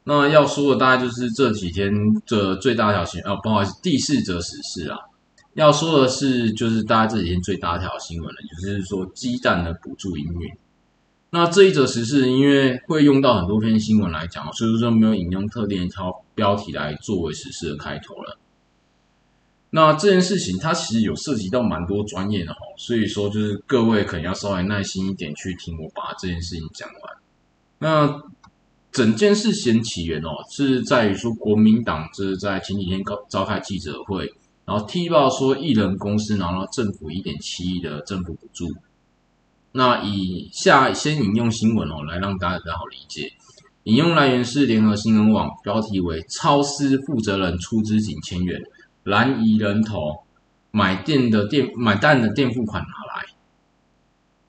那要说的大概就是这几天的最大条新闻哦，不好意思，第四则时事啊，要说的是就是大家这几天最大条新闻了，就是说鸡蛋的补助营运。那这一则时事因为会用到很多篇新闻来讲，所以说没有引用特定一条标题来作为时事的开头了。那这件事情它其实有涉及到蛮多专业的哈，所以说就是各位可能要稍微耐心一点去听我把这件事情讲完。那整件事情起源哦，是在于说国民党这是在前几天召召开记者会，然后踢爆说艺人公司拿到政府一点七亿的政府补助。那以下先引用新闻哦，来让大家比较好理解。引用来源是联合新闻网，标题为“超市负责人出资几千元”。蓝移人头买电的电买蛋的垫付款拿来。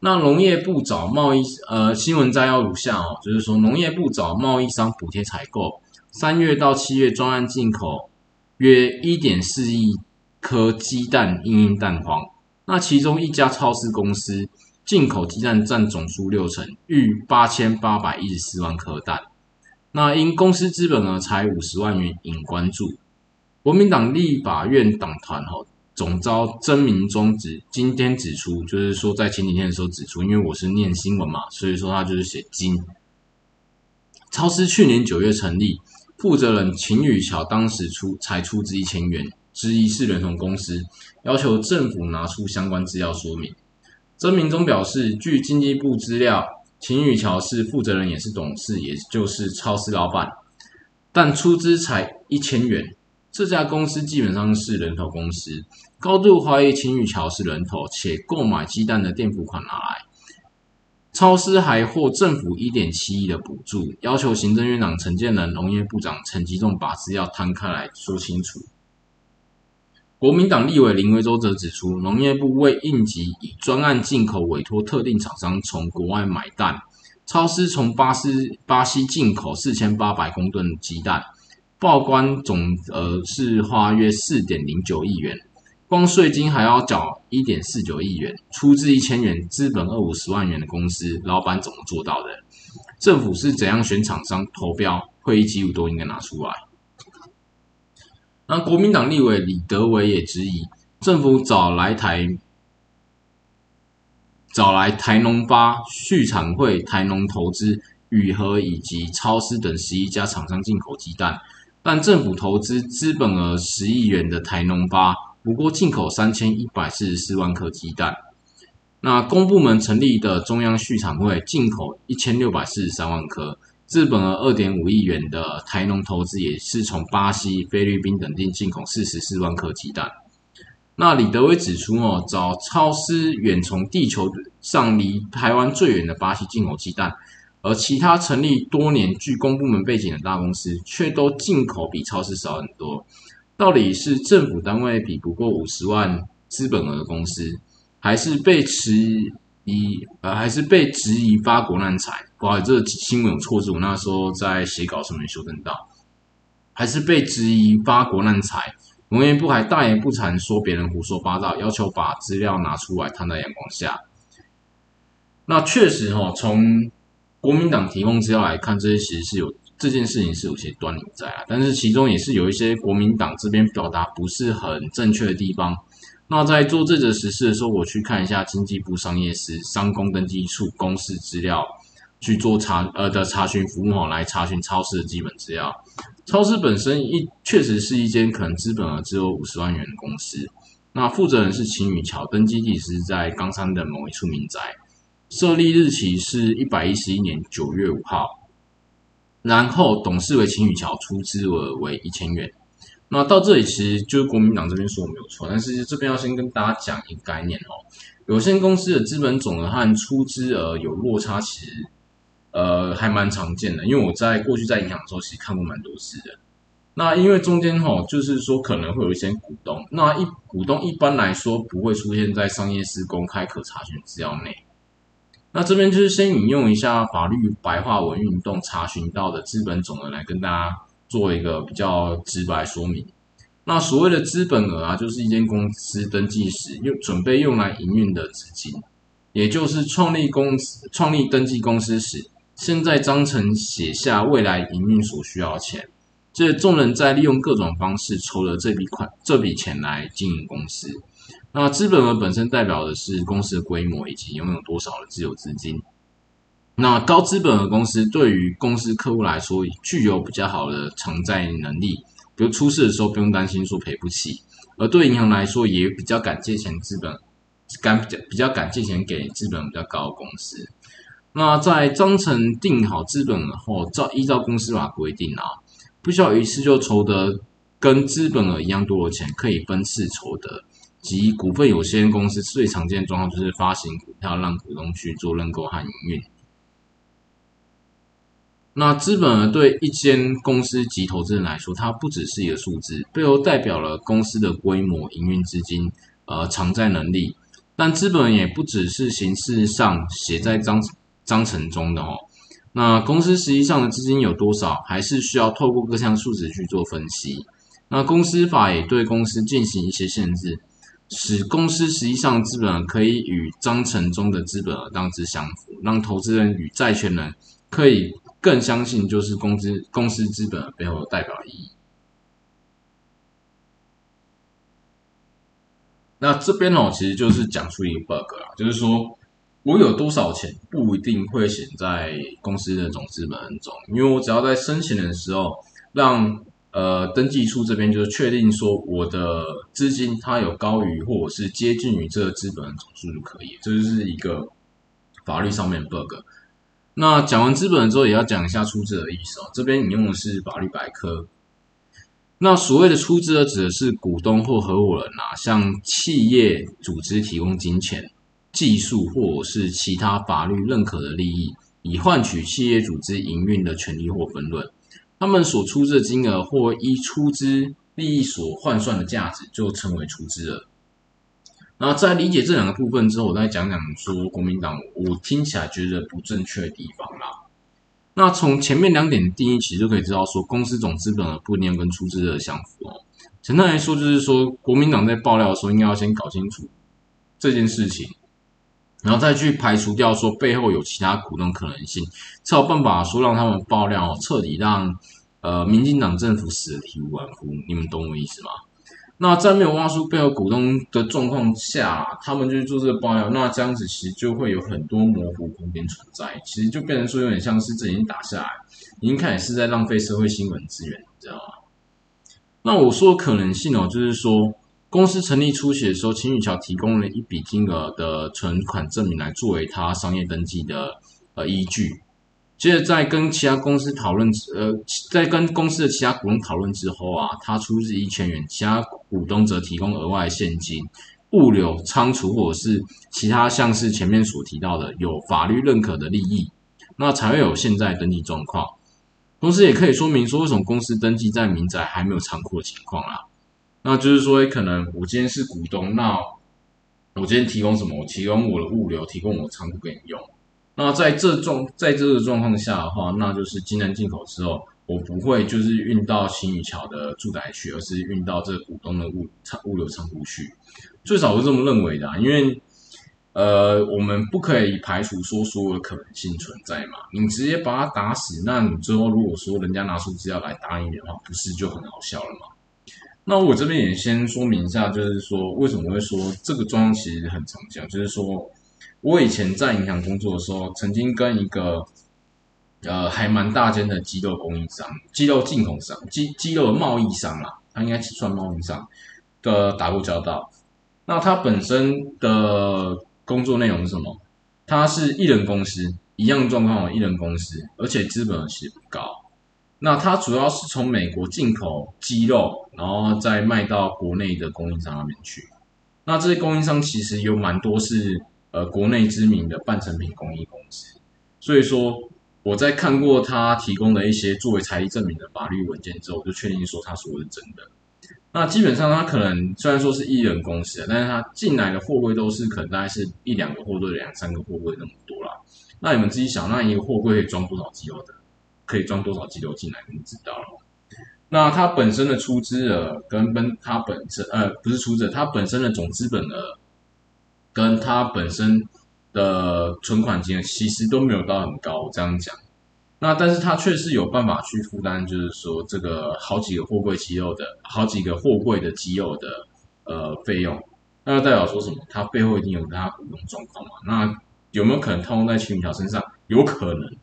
那农业部找贸易呃新闻摘要如下哦，就是说农业部找贸易商补贴采购，三月到七月专案进口约一点四亿颗鸡蛋因应蛋黄。那其中一家超市公司进口鸡蛋占总数六成，逾八千八百一十四万颗蛋。那因公司资本额才五十万元引关注。国民党立法院党团哈总召曾明忠指今天指出，就是说在前几天的时候指出，因为我是念新闻嘛，所以说他就是写金超市去年九月成立，负责人秦宇桥当时出才出资一千元，之一是联同公司要求政府拿出相关资料说明。曾明忠表示，据经济部资料，秦宇桥是负责人，也是董事，也就是超市老板，但出资才一千元。这家公司基本上是人头公司，高度怀疑秦宇桥是人头，且购买鸡蛋的垫付款拿来。超市还获政府一点七亿的补助，要求行政院长陈建仁、农业部长陈吉仲把资料摊开来说清楚。国民党立委林维洲则指出，农业部为应急以专案进口委托特定厂商从国外买蛋，超市从巴西巴西进口四千八百公吨鸡蛋，报关总额是花约四点零九亿元，光税金还要缴一点四九亿元，出资一千元，资本二五十万元的公司，老板怎么做到的？政府是怎样选厂商投标？会议记录都应该拿出来。那国民党立委李德维也质疑，政府找来台。找来台农发、畜产会、台农投资、宇和以及超市等十一家厂商进口鸡蛋，但政府投资资本额十亿元的台农发不过进口三千一百四十四万颗鸡蛋。那公部门成立的中央畜产会进口一千六百四十三万颗，资本额二点五亿元的台农投资也是从巴西、菲律宾等地进口四十四万颗鸡蛋。那李德威指出，哦，找超市远从地球上离台湾最远的巴西进口鸡蛋，而其他成立多年、具公部门背景的大公司，却都进口比超市少很多。到底是政府单位比不过五十万资本额的公司，还是被质疑？呃，还是被质疑发国难财？不好意思，这新闻有错字，我那时候在写稿时没修正到，还是被质疑发国难财？闻言不还大言不惭说别人胡说八道，要求把资料拿出来摊在阳光下。那确实哈，从国民党提供资料来看，这些其实是有这件事情是有些端倪在啊。但是其中也是有一些国民党这边表达不是很正确的地方。那在做这则实事的时候，我去看一下经济部商业司商工登记处公示资料。去做查呃的查询服务哈，来查询超市的基本资料。超市本身一确实是一间可能资本额只有五十万元的公司。那负责人是秦宇桥，登记地是在冈山的某一处民宅，设立日期是一百一十一年九月五号。然后董事为秦宇桥，出资额为一千元。那到这里其实就是国民党这边说没有错，但是这边要先跟大家讲一个概念哦，有限公司的资本总额和出资额有落差，其实。呃，还蛮常见的，因为我在过去在银行的时候，其实看过蛮多次的。那因为中间哈，就是说可能会有一些股东，那一股东一般来说不会出现在商业司公开可查询资料内。那这边就是先引用一下法律白话文运动查询到的资本总额来跟大家做一个比较直白说明。那所谓的资本额啊，就是一间公司登记时用准备用来营运的资金，也就是创立公司、创立登记公司时。现在章程写下未来营运所需要的钱，这众人在利用各种方式筹了这笔款这笔钱来经营公司。那资本额本身代表的是公司的规模以及拥有多少的自有资金。那高资本额公司对于公司客户来说具有比较好的偿债能力，比如出事的时候不用担心说赔不起。而对银行来说也比较敢借钱，资本敢比较敢借钱给资本比较高的公司。那在章程定好资本后，照依照公司法规定啊，不需要一次就筹得跟资本额一样多的钱，可以分次筹得。及股份有限公司最常见的状况就是发行股票让股东去做认购和营运。那资本额对一间公司及投资人来说，它不只是一个数字，背后代表了公司的规模、营运资金、呃偿债能力。但资本也不只是形式上写在章。章程中的哦，那公司实际上的资金有多少，还是需要透过各项数值去做分析。那公司法也对公司进行一些限制，使公司实际上资本可以与章程中的资本额大致相符，让投资人与债权人可以更相信，就是公司公司资本背后的代表意义。那这边哦，其实就是讲出一个 bug 啊，就是说。我有多少钱不一定会写在公司的总资本中，因为我只要在申请的时候，让呃登记处这边就是确定说我的资金它有高于或者是接近于这个资本的总数就可以，这就是一个法律上面的 bug。那讲完资本之后，也要讲一下出资的意思哦。这边引用的是法律百科。那所谓的出资呢指的是股东或合伙人啊，向企业组织提供金钱。技术或者是其他法律认可的利益，以换取企业组织营运的权利或分润。他们所出资的金额或依出资利益所换算的价值，就称为出资额。然后在理解这两个部分之后，我再讲讲说国民党我听起来觉得不正确的地方啦。那从前面两点定义，其实就可以知道说，公司总资本额不一定跟出资额相符哦。简单来说，就是说国民党在爆料的时候，应该要先搞清楚这件事情，然后再去排除掉说背后有其他股东可能性，才有办法说让他们爆料彻底让呃民进党政府死的体无完肤。你们懂我意思吗？那在没有挖出背后股东的状况下，他们就做这个爆料，那这样子其实就会有很多模糊空间存在，其实就变成说有点像是这已经打下来，已经开始是在浪费社会新闻资源，你知道吗？那我说可能性哦，就是说公司成立初期的时候，秦宇桥提供了一笔金额的存款证明来作为他商业登记的呃依据。接着在跟其他公司讨论，呃，在跟公司的其他股东讨论之后啊，他出资一千元，其他股东则提供额外现金、物流、仓储或者是其他像是前面所提到的有法律认可的利益，那才会有现在登记状况。同时，也可以说明说，为什么公司登记在民宅还没有仓库的情况啊？那就是说，可能我今天是股东，那我今天提供什么？我提供我的物流，提供我仓库给你用。那在这状在这个状况下的话，那就是金南进口之后，我不会就是运到新宇桥的住宅区，而是运到这股东的物仓物流仓库去。最少是这么认为的，因为。呃，我们不可以排除说所有的可能性存在嘛？你直接把他打死，那你最后如果说人家拿出资料来打你的话，不是就很好笑了吗？那我这边也先说明一下，就是说为什么会说这个状况其实很常见，就是说我以前在银行工作的时候，曾经跟一个呃还蛮大间的鸡肉供应商、鸡肉进口商、鸡鸡肉贸易商啦，他应该算贸易商的打过交道。那他本身的工作内容是什么？它是艺人公司，一样状况的艺人公司，而且资本其实不高。那它主要是从美国进口鸡肉，然后再卖到国内的供应商那边去。那这些供应商其实有蛮多是呃国内知名的半成品工艺公司。所以说我在看过他提供的一些作为财力证明的法律文件之后，我就确定说他说的是真的。那基本上，他可能虽然说是艺人公司，但是他进来的货柜都是可能大概是一两个货柜、两三个货柜那么多啦。那你们自己想，那一个货柜可以装多少机油的？可以装多少机油进来？你们知道了。那它本身的出资额跟本它本身呃不是出资，它本身的总资本额跟它本身的存款金额其实都没有到很高，这样讲。那但是他确实有办法去负担，就是说这个好几个货柜机肉的好几个货柜的机肉的呃费用，那代表说什么？他背后一定有他股东状况嘛？那有没有可能套用在秦宇桥身上？有可能，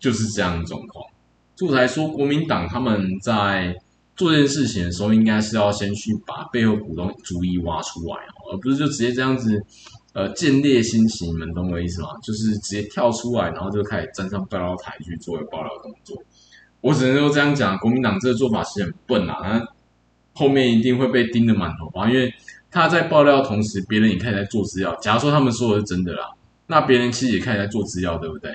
就是这样的状况。所以才说国民党他们在做这件事情的时候，应该是要先去把背后股东逐一挖出来哦，而不是就直接这样子。呃，建立心情，你们懂我意思吗？就是直接跳出来，然后就开始站上爆料台去做一个爆料动作。我只能说这样讲，国民党这个做法其实很笨啊，他后面一定会被盯得满头包，因为他在爆料同时，别人也开始在做资料。假如说他们说的是真的啦，那别人其实也开始在做资料，对不对？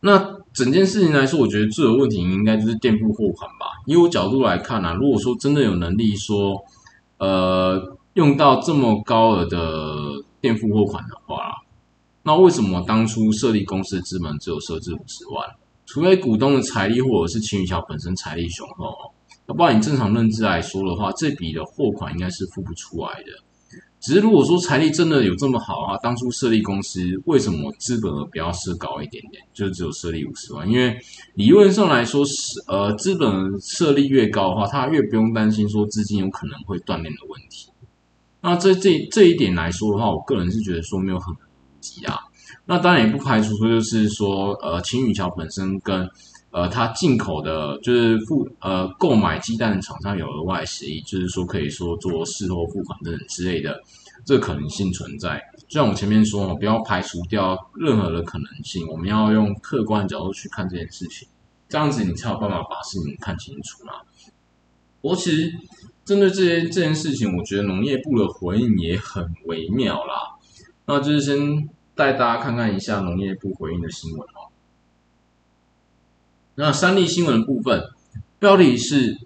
那整件事情来说，我觉得最有问题应该就是垫付货款吧。以我角度来看呢，如果说真的有能力说，呃。用到这么高额的垫付货款的话，那为什么当初设立公司的资本只有设置五十万？除非股东的财力或者是秦宇桥本身财力雄厚，要不然你正常认知来说的话，这笔的货款应该是付不出来的。只是如果说财力真的有这么好啊，当初设立公司为什么资本额不要设高一点点，就只有设立五十万？因为理论上来说是呃资本设立越高的话，他越不用担心说资金有可能会断裂的问题。那这这这一点来说的话，我个人是觉得说没有很急啊。那当然也不排除说就是说，呃，秦宇桥本身跟呃他进口的，就是付呃购买鸡蛋的厂商有额外协议，就是说可以说做事后付款等等之类的，这可能性存在。就像我前面说，不要排除掉任何的可能性，我们要用客观的角度去看这件事情，这样子你才有办法把事情看清楚嘛。我其实。针对这些这件事情，我觉得农业部的回应也很微妙啦。那就是先带大家看看一下农业部回应的新闻哦。那三立新闻部分标题是：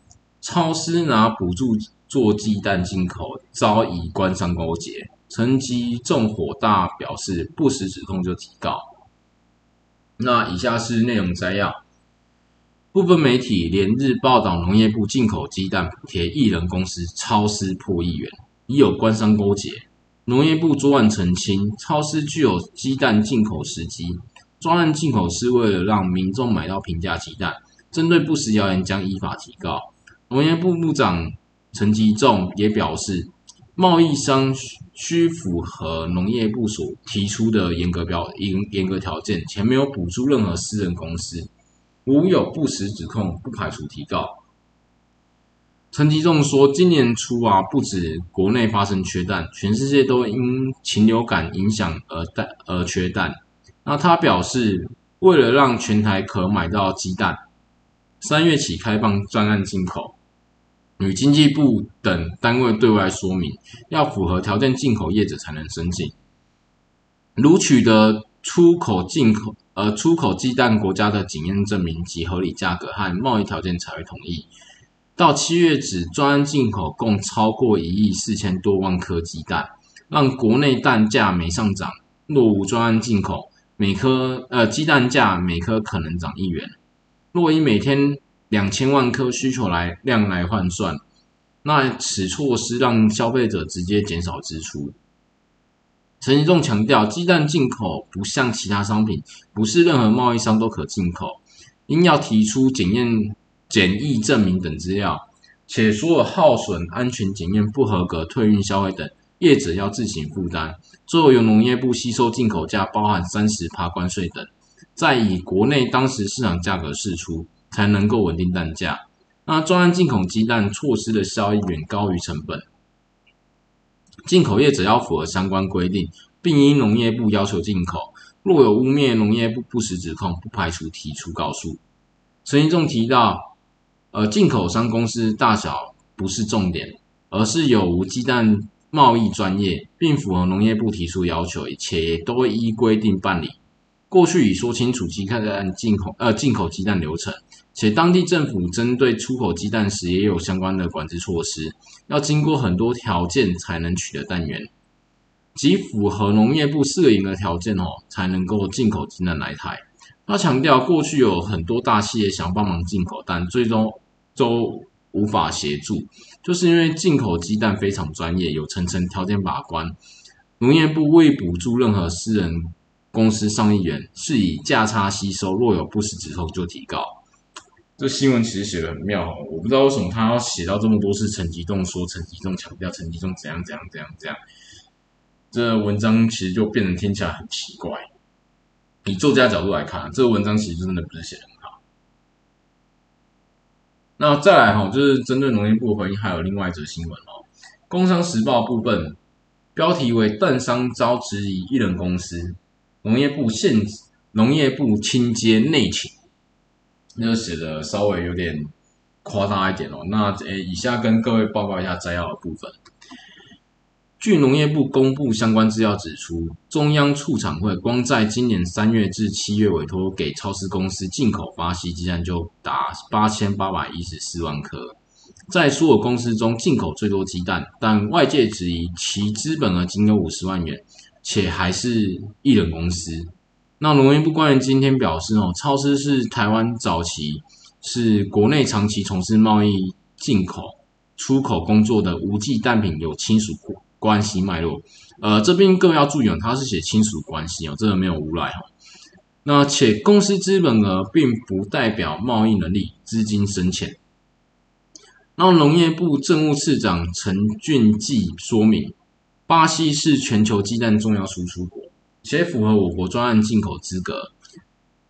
超市拿补助做鸡蛋进口，遭以官商勾结，趁机纵火大，表示不实指控就提告。那以下是内容摘要。部分媒体连日报道，农业部进口鸡蛋补贴艺人公司超市破亿元，已有官商勾结。农业部昨晚澄清，超市具有鸡蛋进口时机，专案进口是为了让民众买到平价鸡蛋。针对不实谣言，将依法提告。农业部部长陈吉仲也表示，贸易商需符合农业部所提出的严格标严严格条件，且没有补助任何私人公司。无有不实指控，不排除提告。陈吉仲说，今年初啊，不止国内发生缺蛋，全世界都因禽流感影响而蛋而缺蛋。那他表示，为了让全台可买到鸡蛋，三月起开放专案进口，与经济部等单位对外说明，要符合条件，进口业者才能申请。如取得出口进口。而出口鸡蛋国家的检验证明及合理价格和贸易条件才会同意。到七月止，专案进口共超过一亿四千多万颗鸡蛋，让国内蛋价没上涨。若无专案进口，每颗呃鸡蛋价每颗可能涨一元。若以每天两千万颗需求来量来换算，那此措施让消费者直接减少支出。陈吉仲强调，鸡蛋进口不像其他商品，不是任何贸易商都可进口，应要提出检验检疫证明等资料，且所有耗损、安全检验不合格、退运销毁等，业者要自行负担。最后由农业部吸收进口价，包含三十趴关税等，再以国内当时市场价格释出，才能够稳定蛋价。那专案进口鸡蛋措施的效益远高于成本。进口业者要符合相关规定，并因农业部要求进口。若有污蔑农业部不实指控，不排除提出告诉。陈一仲提到，呃，进口商公司大小不是重点，而是有无鸡蛋贸易专业，并符合农业部提出要求，且都依规定办理。过去已说清楚鸡蛋进口呃进口鸡蛋流程，且当地政府针对出口鸡蛋时也有相关的管制措施，要经过很多条件才能取得蛋源，即符合农业部四营的条件哦，才能够进口鸡蛋来台。他强调，过去有很多大企业想帮忙进口，但最终都无法协助，就是因为进口鸡蛋非常专业，有层层条件把关，农业部未补助任何私人。公司上亿元是以价差吸收，若有不实之后就提高。这新闻其实写的很妙，我不知道为什么他要写到这么多次陈吉仲说陈吉仲强调陈吉仲怎样怎样怎样怎样，这文章其实就变成听起来很奇怪。以作家角度来看，这个文章其实真的不是写的。那再来哈，就是针对农业部的回应，还有另外一则新闻哦，《工商时报》部分标题为“蛋商遭质疑一人公司”。农业部现农业部亲接内情，那就写的稍微有点夸张一点哦。那诶，以下跟各位报告一下摘要的部分。据农业部公布相关资料指出，中央畜产会光在今年三月至七月委托给超市公司进口巴西鸡蛋就达八千八百一十四万颗，在所有公司中进口最多鸡蛋，但外界质疑其资本额仅有五十万元。且还是一人公司。那农业部官员今天表示，哦，超市是台湾早期是国内长期从事贸易、进口、出口工作的无忌蛋品有亲属关系脉络。呃，这边更要注意哦，它是写亲属关系哦，这个没有无赖哈。那且公司资本额并不代表贸易能力、资金深浅。那农业部政务次长陈俊记说明。巴西是全球鸡蛋重要输出国，且符合我国专案进口资格。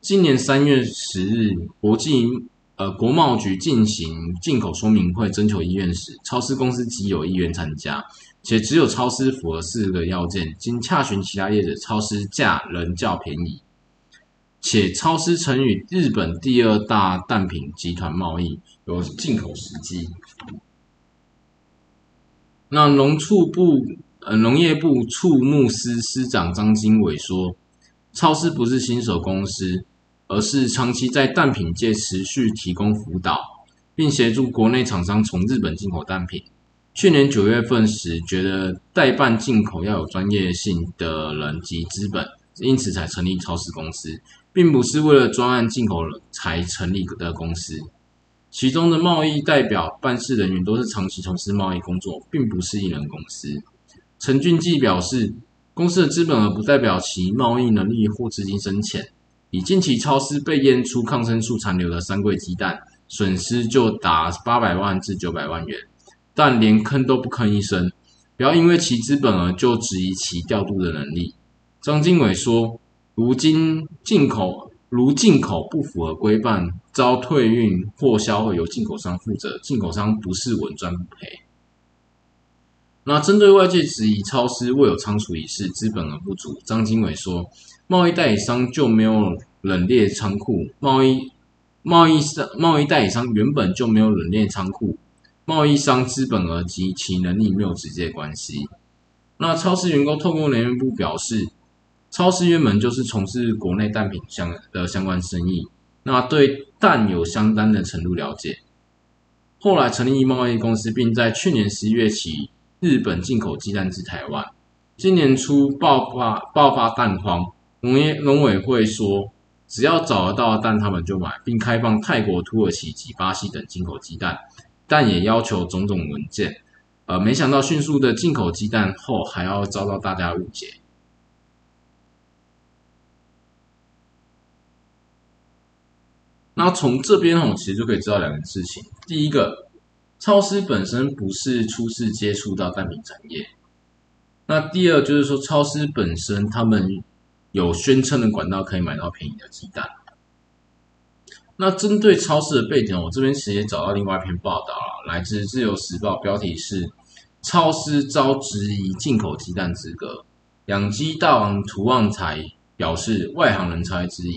今年三月十日，国际呃国贸局进行进口说明会征求意愿时，超市公司即有意愿参加，且只有超市符合四个要件。经洽询其他业者，超市价仍较便宜，且超市曾与日本第二大蛋品集团贸易，有进口时机。那农畜部。呃，农业部畜牧司司长张经纬说：“超市不是新手公司，而是长期在蛋品界持续提供辅导，并协助国内厂商从日本进口蛋品。去年九月份时，觉得代办进口要有专业性的人及资本，因此才成立超市公司，并不是为了专案进口才成立的公司。其中的贸易代表、办事人员都是长期从事贸易工作，并不是一人公司。陈俊记表示，公司的资本额不代表其贸易能力或资金深浅。以近期超市被验出抗生素残留的三柜鸡蛋，损失就达八百万至九百万元，但连吭都不吭一声。不要因为其资本额就质疑其调度的能力。张经纬说，如今进口。如进口不符合规范，遭退运或销毁由进口商负责，进口商不是稳赚不赔。那针对外界质疑超市未有仓储仪式，资本额不足，张经纬说，贸易代理商就没有冷链仓库，贸易贸易商贸易代理商原本就没有冷链仓库，贸易商资本额及其能力没有直接关系。那超市员工透过能源部表示。超市原本就是从事国内蛋品相的相关生意，那对蛋有相当的程度了解。后来成立贸易公司，并在去年十一月起，日本进口鸡蛋至台湾。今年初爆发爆发蛋荒，农业农委会说，只要找得到蛋，他们就买，并开放泰国、土耳其及巴西等进口鸡蛋，但也要求种种文件。呃，没想到迅速的进口鸡蛋后，还要遭到大家误解。那从这边哦，其实就可以知道两件事情。第一个，超市本身不是初次接触到蛋品产业。那第二就是说，超市本身他们有宣称的管道可以买到便宜的鸡蛋。那针对超市的背景，我这边其实也找到另外一篇报道了，来自《自由时报》，标题是“超市遭质疑进口鸡蛋资格，养鸡大王涂旺财表示外行人才质疑”。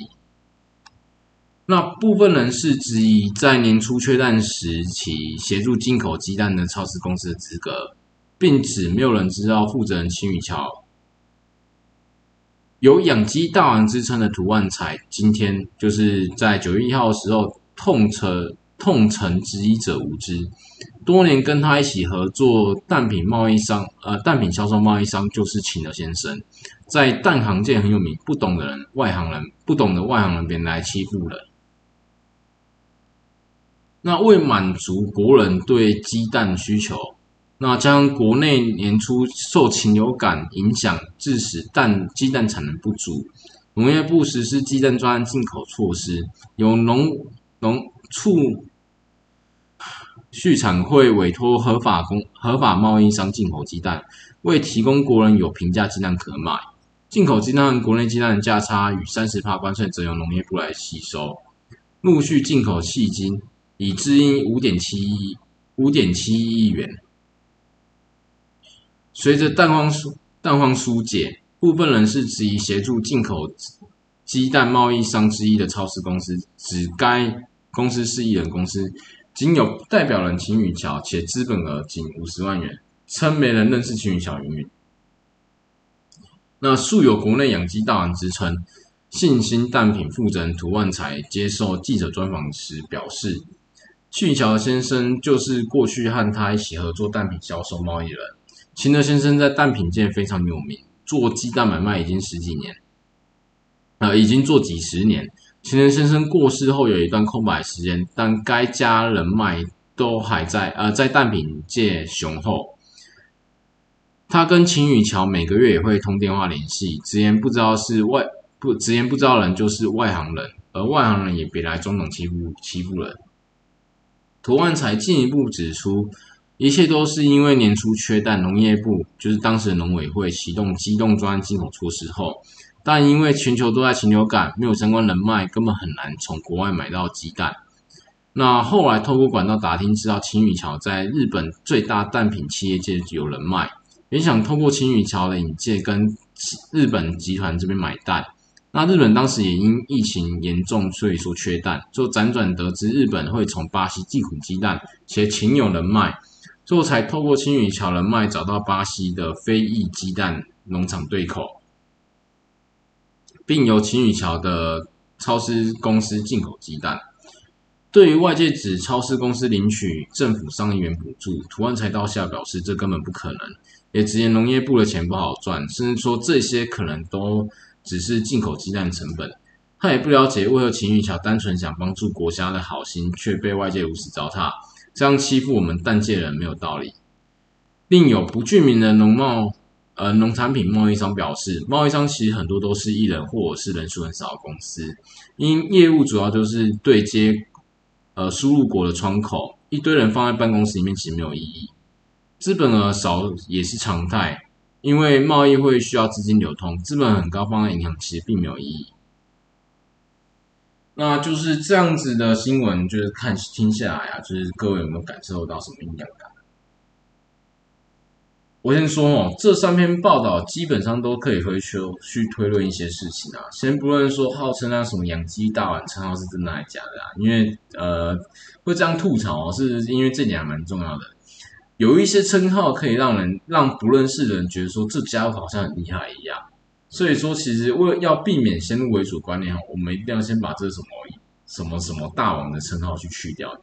那部分人士质疑，在年初缺蛋时起协助进口鸡蛋的超市公司的资格，并指没有人知道负责人秦宇桥有养鸡大王之称的涂万才，今天就是在九月一号的时候痛称痛陈质疑者无知，多年跟他一起合作蛋品贸易商，呃，蛋品销售贸易商就是秦德先生，在蛋行界很有名，不懂的人外行人不懂的外行人别来欺负人。那为满足国人对鸡蛋需求，那将国内年初受禽流感影响，致使蛋鸡蛋产能不足，农业部实施鸡蛋专案进口措施，由农农畜畜产会委托合法公合法贸易商进口鸡蛋，为提供国人有平价鸡蛋可买，进口鸡蛋国内鸡蛋的价差与三十帕关税，则由农业部来吸收，陆续进口迄今。已支应五点七亿五点七亿元。随着蛋荒疏蛋荒疏解，部分人士质疑协助进口鸡蛋贸易商之一的超市公司，指该公司是一人公司，仅有代表人秦宇桥，且资本额仅五十万元，称没人认识秦宇桥。那素有国内养鸡大王之称，信心蛋品负责人涂万才接受记者专访时表示。去桥先生就是过去和他一起合作蛋品销售贸易人。秦德先生在蛋品界非常有名，做鸡蛋买卖已经十几年，呃，已经做几十年。秦德先生过世后有一段空白时间，但该家人脉都还在，呃，在蛋品界雄厚。他跟秦宇桥每个月也会通电话联系，直言不知道是外不直言不知道人就是外行人，而外行人也别来中等欺负欺负人。涂万才进一步指出，一切都是因为年初缺蛋，农业部就是当时的农委会启动机动专进口措施后，但因为全球都在禽流感，没有相关人脉，根本很难从国外买到鸡蛋。那后来透过管道打听，知道青羽桥在日本最大蛋品企业界有人脉，也想透过青羽桥的引介，跟日本集团这边买蛋。那日本当时也因疫情严重，所以说缺蛋，就辗转得知日本会从巴西进口鸡蛋，且情有人脉，最后才透过青羽桥人脉找到巴西的非裔鸡蛋农场对口，并由青羽桥的超市公司进口鸡蛋。对于外界指超市公司领取政府上亿元补助，图案才到下表示这根本不可能，也直言农业部的钱不好赚，甚至说这些可能都。只是进口鸡蛋成本。他也不了解为何秦玉桥单纯想帮助国家的好心，却被外界如此糟蹋，这样欺负我们蛋界人没有道理。另有不具名的农贸呃农产品贸易商表示，贸易商其实很多都是艺人或者是人数很少的公司，因业务主要就是对接呃输入国的窗口，一堆人放在办公室里面其实没有意义，资本额少也是常态，因为贸易会需要资金流通，资本很高放在银行其实并没有意义。那就是这样子的新闻，就是看听下来啊，就是各位有没有感受到什么影响感？我先说哦，这三篇报道基本上都可以回去去推论一些事情啊。先不论说号称那什么养鸡大碗称号是真的还是假的啊，因为呃会这样吐槽，是因为这点还蛮重要的。有一些称号可以让人让不认识的人觉得说这家伙好像很厉害一样。所以说，其实为要避免先入为主观念哈，我们一定要先把这什么什么什么大王的称号去去掉。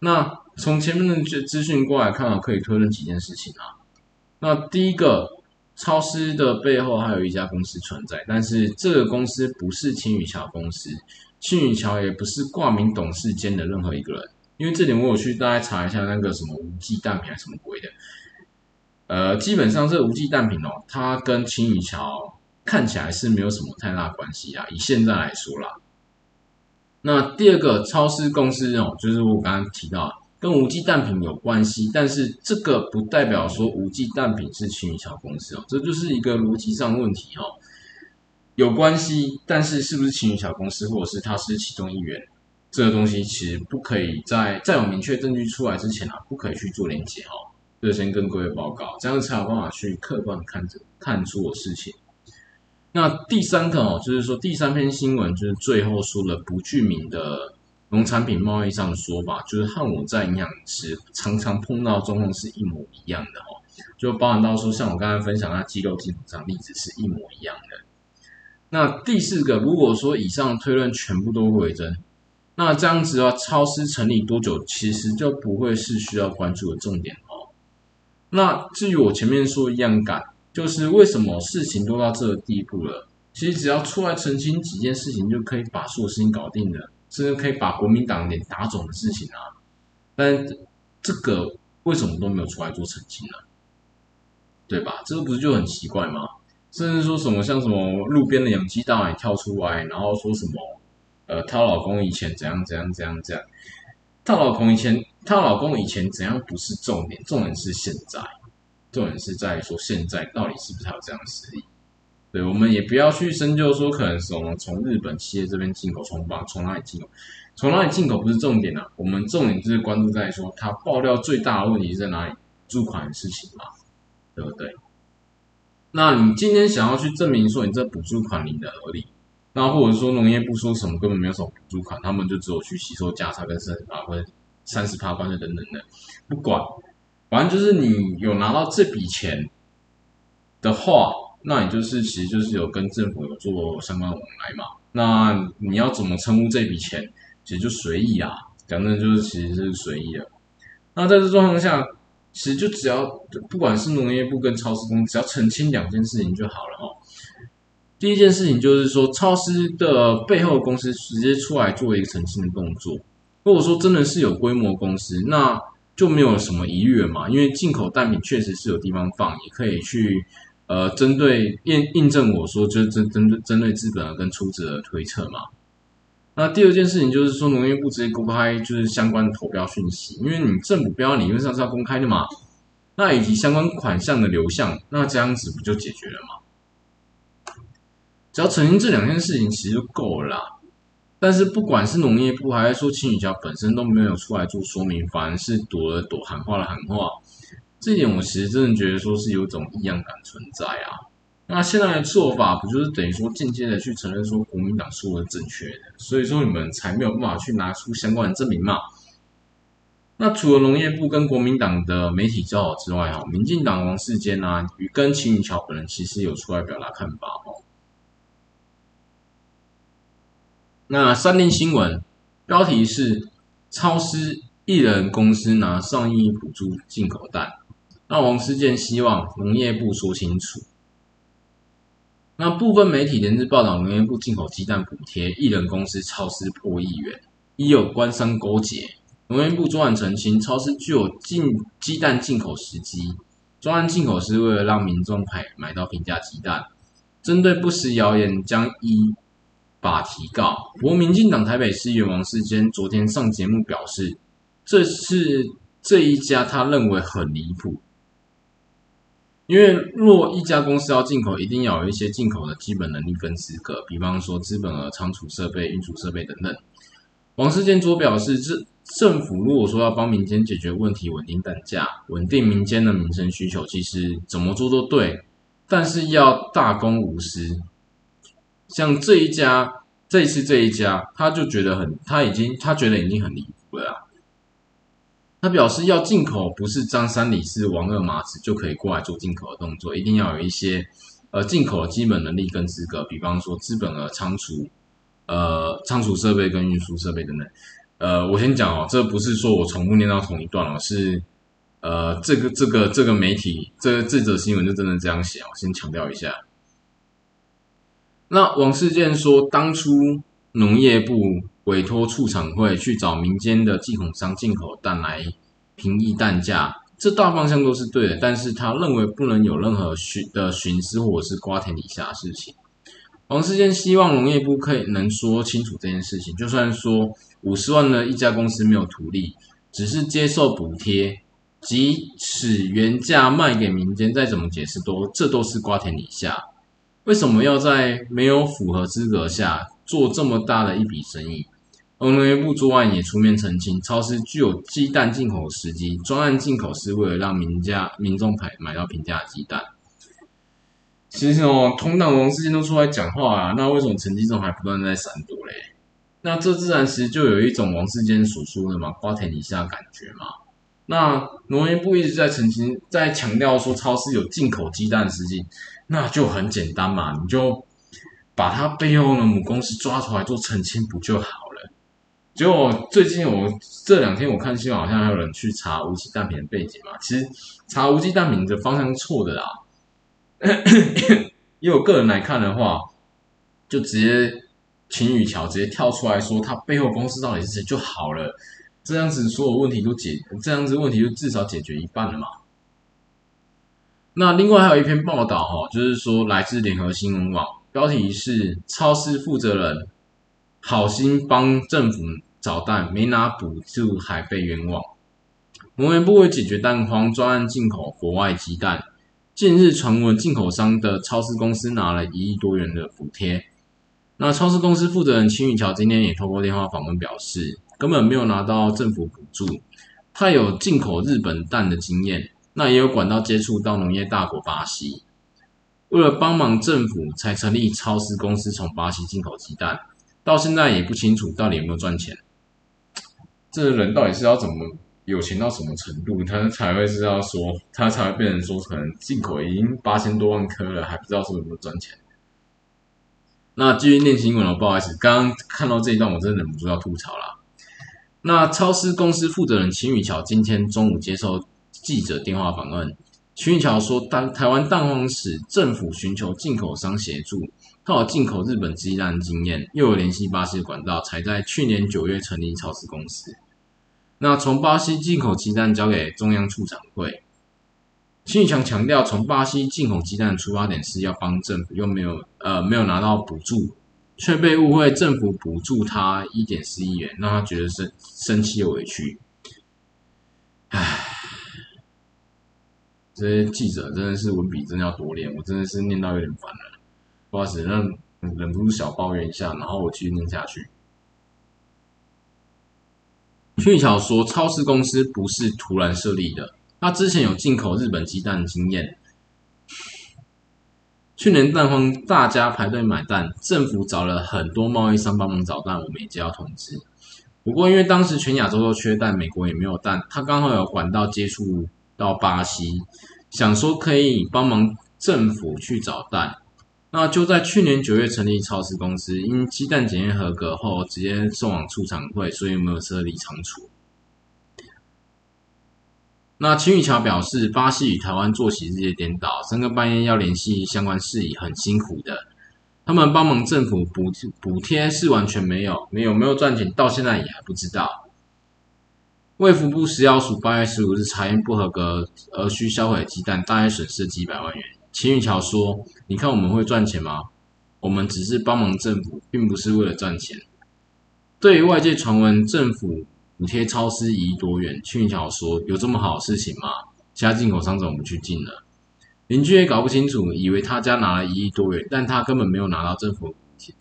那从前面的资资讯过来看啊，可以推论几件事情啊。那第一个，超市的背后还有一家公司存在，但是这个公司不是青宇桥公司，青宇桥也不是挂名董事间的任何一个人。因为这点我有去大概查一下那个什么无忌蛋品还是什么鬼的。呃，基本上这无机蛋品哦，它跟青羽桥看起来是没有什么太大关系啊。以现在来说啦，那第二个超市公司哦，就是我刚刚提到跟无机蛋品有关系，但是这个不代表说无机蛋品是青羽桥公司哦，这就是一个逻辑上问题哦。有关系，但是是不是青羽桥公司，或者是它是其中一员，这个东西其实不可以在在有明确证据出来之前啊，不可以去做连接哦。就先跟各位报告，这样才有办法去客观看着看出我事情。那第三个哦，就是说第三篇新闻就是最后说了不具名的农产品贸易上的说法，就是和我在营养师常常碰到状况是一模一样的哦，就包含到说像我刚才分享那鸡肉基础上例子是一模一样的。那第四个，如果说以上推论全部都为真，那这样子的话，超市成立多久其实就不会是需要关注的重点。那至于我前面说一样感，就是为什么事情都到这个地步了，其实只要出来澄清几件事情，就可以把所有事情搞定了，甚至可以把国民党脸打肿的事情啊。但这个为什么都没有出来做澄清呢？对吧？这个不是就很奇怪吗？甚至说什么像什么路边的养鸡大爷跳出来，然后说什么，呃，她老公以前怎样怎样怎样怎样。她老公以前，她老公以前怎样不是重点，重点是现在，重点是在说现在到底是不是还有这样的实力？对，我们也不要去深究说可能是我们从日本企业这边进口，从哪从哪里进口，从哪里进口不是重点啊，我们重点就是关注在说它爆料最大的问题是在哪里，租款的事情嘛，对不对？那你今天想要去证明说你这补助款领的合理？那或者说农业部说什么根本没有什么补助款，他们就只有去吸收价差跟三十八或者三十趴关税等等的，不管，反正就是你有拿到这笔钱的话，那你就是其实就是有跟政府有做相关往来嘛。那你要怎么称呼这笔钱，其实就随意啊，讲真就是其实是随意的。那在这状况下，其实就只要不管是农业部跟超市公，只要澄清两件事情就好了哦。第一件事情就是说，超市的背后公司直接出来做一个澄清的动作。如果说真的是有规模公司，那就没有什么疑虑了嘛。因为进口蛋品确实是有地方放，也可以去呃针对印印证我说，就是针针对针对资本跟出资的推测嘛。那第二件事情就是说，农业部直接公开就是相关的投标讯息，因为你政府标理论上是要公开的嘛。那以及相关款项的流向，那这样子不就解决了吗？只要澄清这两件事情，其实就够了。但是不管是农业部还是说青雨桥本身都没有出来做说明，反而是躲了躲，喊话了喊话。这一点我其实真的觉得说是有种异样感存在啊。那现在的做法不就是等于说间接的去承认说国民党说的正确的，所以说你们才没有办法去拿出相关的证明嘛？那除了农业部跟国民党的媒体交好之外，哈，民进党王世坚啊与跟秦雨桥本人其实有出来表达看法，哦。那三联新闻标题是超市艺人公司拿上亿补助进口蛋，那王世健希望农业部说清楚。那部分媒体连日报道农业部进口鸡蛋补贴艺人公司超市破亿元，已有官商勾结。农业部专案澄清，超市具有进鸡蛋进口时机，专案进口是为了让民众买买到平价鸡蛋。针对不实谣言，将依法提告。国民进党台北市议员王世坚昨天上节目表示，这是这一家他认为很离谱。因为若一家公司要进口，一定要有一些进口的基本能力跟资格，比方说资本额、仓储设备、运输设备等等。王世坚昨表示，这政府如果说要帮民间解决问题、稳定蛋价、稳定民间的民生需求，其实怎么做都对，但是要大公无私。像这一家，这一次这一家，他就觉得很，他已经他觉得已经很离谱了。他表示，要进口不是张三李四王二麻子就可以过来做进口的动作，一定要有一些呃进口的基本能力跟资格，比方说资本额、仓储、呃仓储设备跟运输设备等等。呃，我先讲哦，这不是说我重复念到同一段哦，是呃这个这个这个媒体这这则新闻就真的这样写，我先强调一下。那王世健说，当初农业部。委托畜产会去找民间的进口商进口蛋来平抑蛋价，这大方向都是对的，但是他认为不能有任何徇的徇私或者是瓜田李下的事情。王世坚希望农业部可以能说清楚这件事情，就算说五十万的一家公司没有图利，只是接受补贴，即使原价卖给民间，再怎么解释都这都是瓜田李下。为什么要在没有符合资格下做这么大的一笔生意？农业部昨晚也出面澄清，超市具有鸡蛋进口时机，专案进口是为了让民家民众买买到平价鸡蛋。其实哦，同党王世坚都出来讲话啊，那为什么陈吉仲还不断在闪躲嘞？那这自然其实就有一种王世坚所说的嘛，瓜田李下感觉嘛。那农业部一直在澄清，在强调说超市有进口鸡蛋的时机，那就很简单嘛，你就把他背后的母公司抓出来做澄清不就好了？结果最近我这两天我看新闻，好像还有人去查无锡蛋品的背景嘛。其实查无锡蛋品的方向错的啦。以我个人来看的话，就直接秦宇桥直接跳出来说他背后公司到底是谁就好了。这样子所有问题都解，这样子问题就至少解决一半了嘛。那另外还有一篇报道哈，就是说来自联合新闻网，标题是超市负责人好心帮政府。找蛋没拿补助还被冤枉。农业部为解决蛋荒，专案进口国外鸡蛋。近日传闻进口商的超市公司拿了一亿多元的补贴。那超市公司负责人青玉桥今天也透过电话访问表示，根本没有拿到政府补助。他有进口日本蛋的经验，那也有管道接触到农业大国巴西。为了帮忙政府，才成立超市公司从巴西进口鸡蛋，到现在也不清楚到底有没有赚钱。这个人到底是要怎么有钱到什么程度，他才会是要说，他才会被人说可能进口已经八千多万颗了，还不知道说有没有赚钱。那继续念新闻了，不好意思，刚刚看到这一段，我真的忍不住要吐槽了。那超市公司负责人秦宇桥今天中午接受记者电话访问，秦宇桥说，当台湾蛋黄时，政府寻求进口商协助。他有进口日本鸡蛋经验，又有联系巴西管道，才在去年九月成立超市公司。那从巴西进口鸡蛋交给中央畜产会，新宇强强调，从巴西进口鸡蛋的出发点是要帮政府，又没有呃没有拿到补助，却被误会政府补助他一点四亿元，让他觉得生生气又委屈。唉，这些记者真的是文笔真的要多练，我真的是念到有点烦了。不好意思，让忍不住小抱怨一下，然后我继续念下去。俊巧说，超市公司不是突然设立的，他之前有进口日本鸡蛋的经验。去年蛋荒，大家排队买蛋，政府找了很多贸易商帮忙找蛋，我们也接到通知。不过因为当时全亚洲都缺蛋，美国也没有蛋，他刚好有管道接触到巴西，想说可以帮忙政府去找蛋。那就在去年九月成立超市公司，因鸡蛋检验合格后，直接送往出厂会，所以没有设立仓储。那秦宇桥表示，巴西与台湾作息日夜颠倒，三更半夜要联系相关事宜，很辛苦的。他们帮忙政府补补贴是完全没有，没有没有赚钱，到现在也还不知道。卫福部食药署八月十五日查验不合格而需销毁鸡蛋，大概损失几百万元。秦宇桥说：“你看我们会赚钱吗？我们只是帮忙政府，并不是为了赚钱。”对于外界传闻政府补贴超市一亿多元，秦宇桥说：“有这么好的事情吗？其他进口商怎么不去进呢？”邻居也搞不清楚，以为他家拿了一亿多元，但他根本没有拿到政府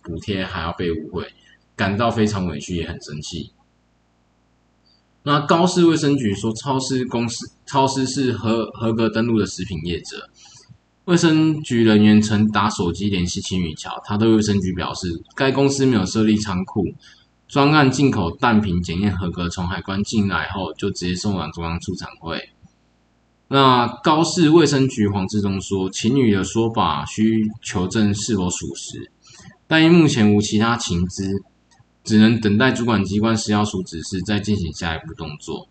补贴，还要被误会，感到非常委屈，也很生气。那高市卫生局说，超市公司超市是合合格登录的食品业者。卫生局人员曾打手机联系秦宇桥，他对卫生局表示，该公司没有设立仓库，专案进口蛋品检验合格，从海关进来后就直接送往中央出厂会。那高市卫生局黄志忠说，秦宇的说法需求证是否属实，但因目前无其他情资，只能等待主管机关食药署指示，再进行下一步动作。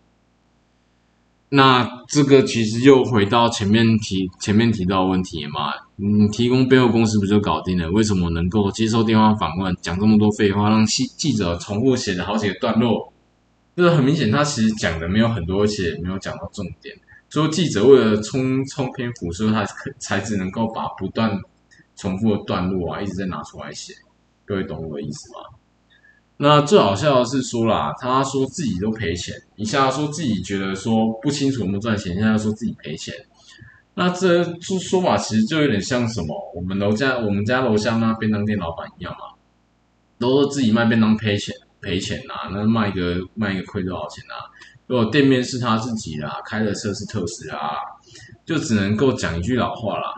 那这个其实又回到前面提前面提到的问题嘛，你提供背后公司不就搞定了？为什么能够接受电话访问，讲这么多废话，让记记者重复写了好几个段落？这个很明显，他其实讲的没有很多，而且没有讲到重点。所以记者为了冲冲篇幅，所以他才只能够把不断重复的段落啊，一直在拿出来写。各位懂我的意思吗？那最好笑的是说啦，他说自己都赔钱，一下说自己觉得说不清楚有没有赚钱，现在说自己赔钱。那这说法其实就有点像什么？我们楼下我们家楼下那便当店老板一样嘛，都说自己卖便当赔钱赔钱啊，那卖一个卖一个亏多少钱啊？如果店面是他自己啦，开的车是特斯拉，就只能够讲一句老话啦：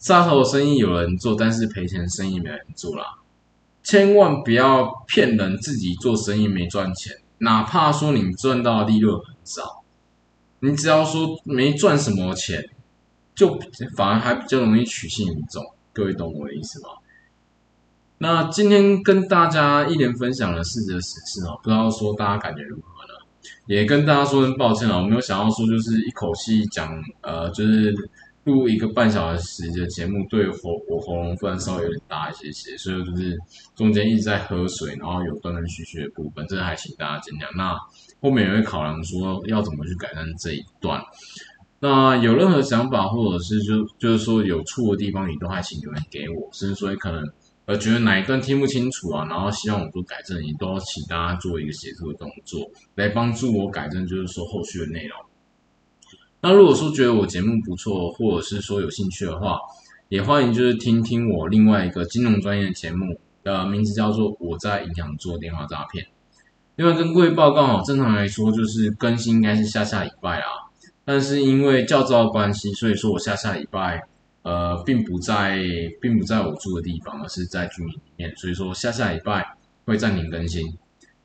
杀头生意有人做，但是赔钱生意没人做啦。千万不要骗人，自己做生意没赚钱，哪怕说你赚到的利润很少，你只要说没赚什么钱，就反而还比较容易取信于众。各位懂我的意思吗？那今天跟大家一连分享了四则实事哦，不知道说大家感觉如何呢？也跟大家说声抱歉了，我没有想到说就是一口气讲，呃，就是。录一个半小时的节目，对喉我喉咙负担稍微有点大一些些，所以就是中间一直在喝水，然后有断断续续的部分，这还请大家见谅。那后面也会考量说要怎么去改善这一段。那有任何想法或者是就就是说有错的地方，你都还请留言给我，甚至说可能呃觉得哪一段听不清楚啊，然后希望我做改正，你都要请大家做一个协助的动作，来帮助我改正，就是说后续的内容。那如果说觉得我节目不错，或者是说有兴趣的话，也欢迎就是听听我另外一个金融专业的节目，呃，名字叫做《我在银行做电话诈骗》。另外跟各位报告哦，正常来说就是更新应该是下下礼拜啊，但是因为较早的关系，所以说我下下礼拜呃并不在，并不在我住的地方，而是在居民里面，所以说下下礼拜会暂停更新。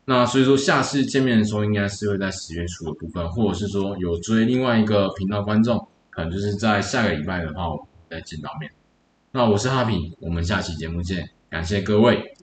那所以说，下次见面的时候，应该是会在十月初的部分，或者是说有追另外一个频道观众，可能就是在下个礼拜的话，我们再见到面。那我是哈平，我们下期节目见，感谢各位。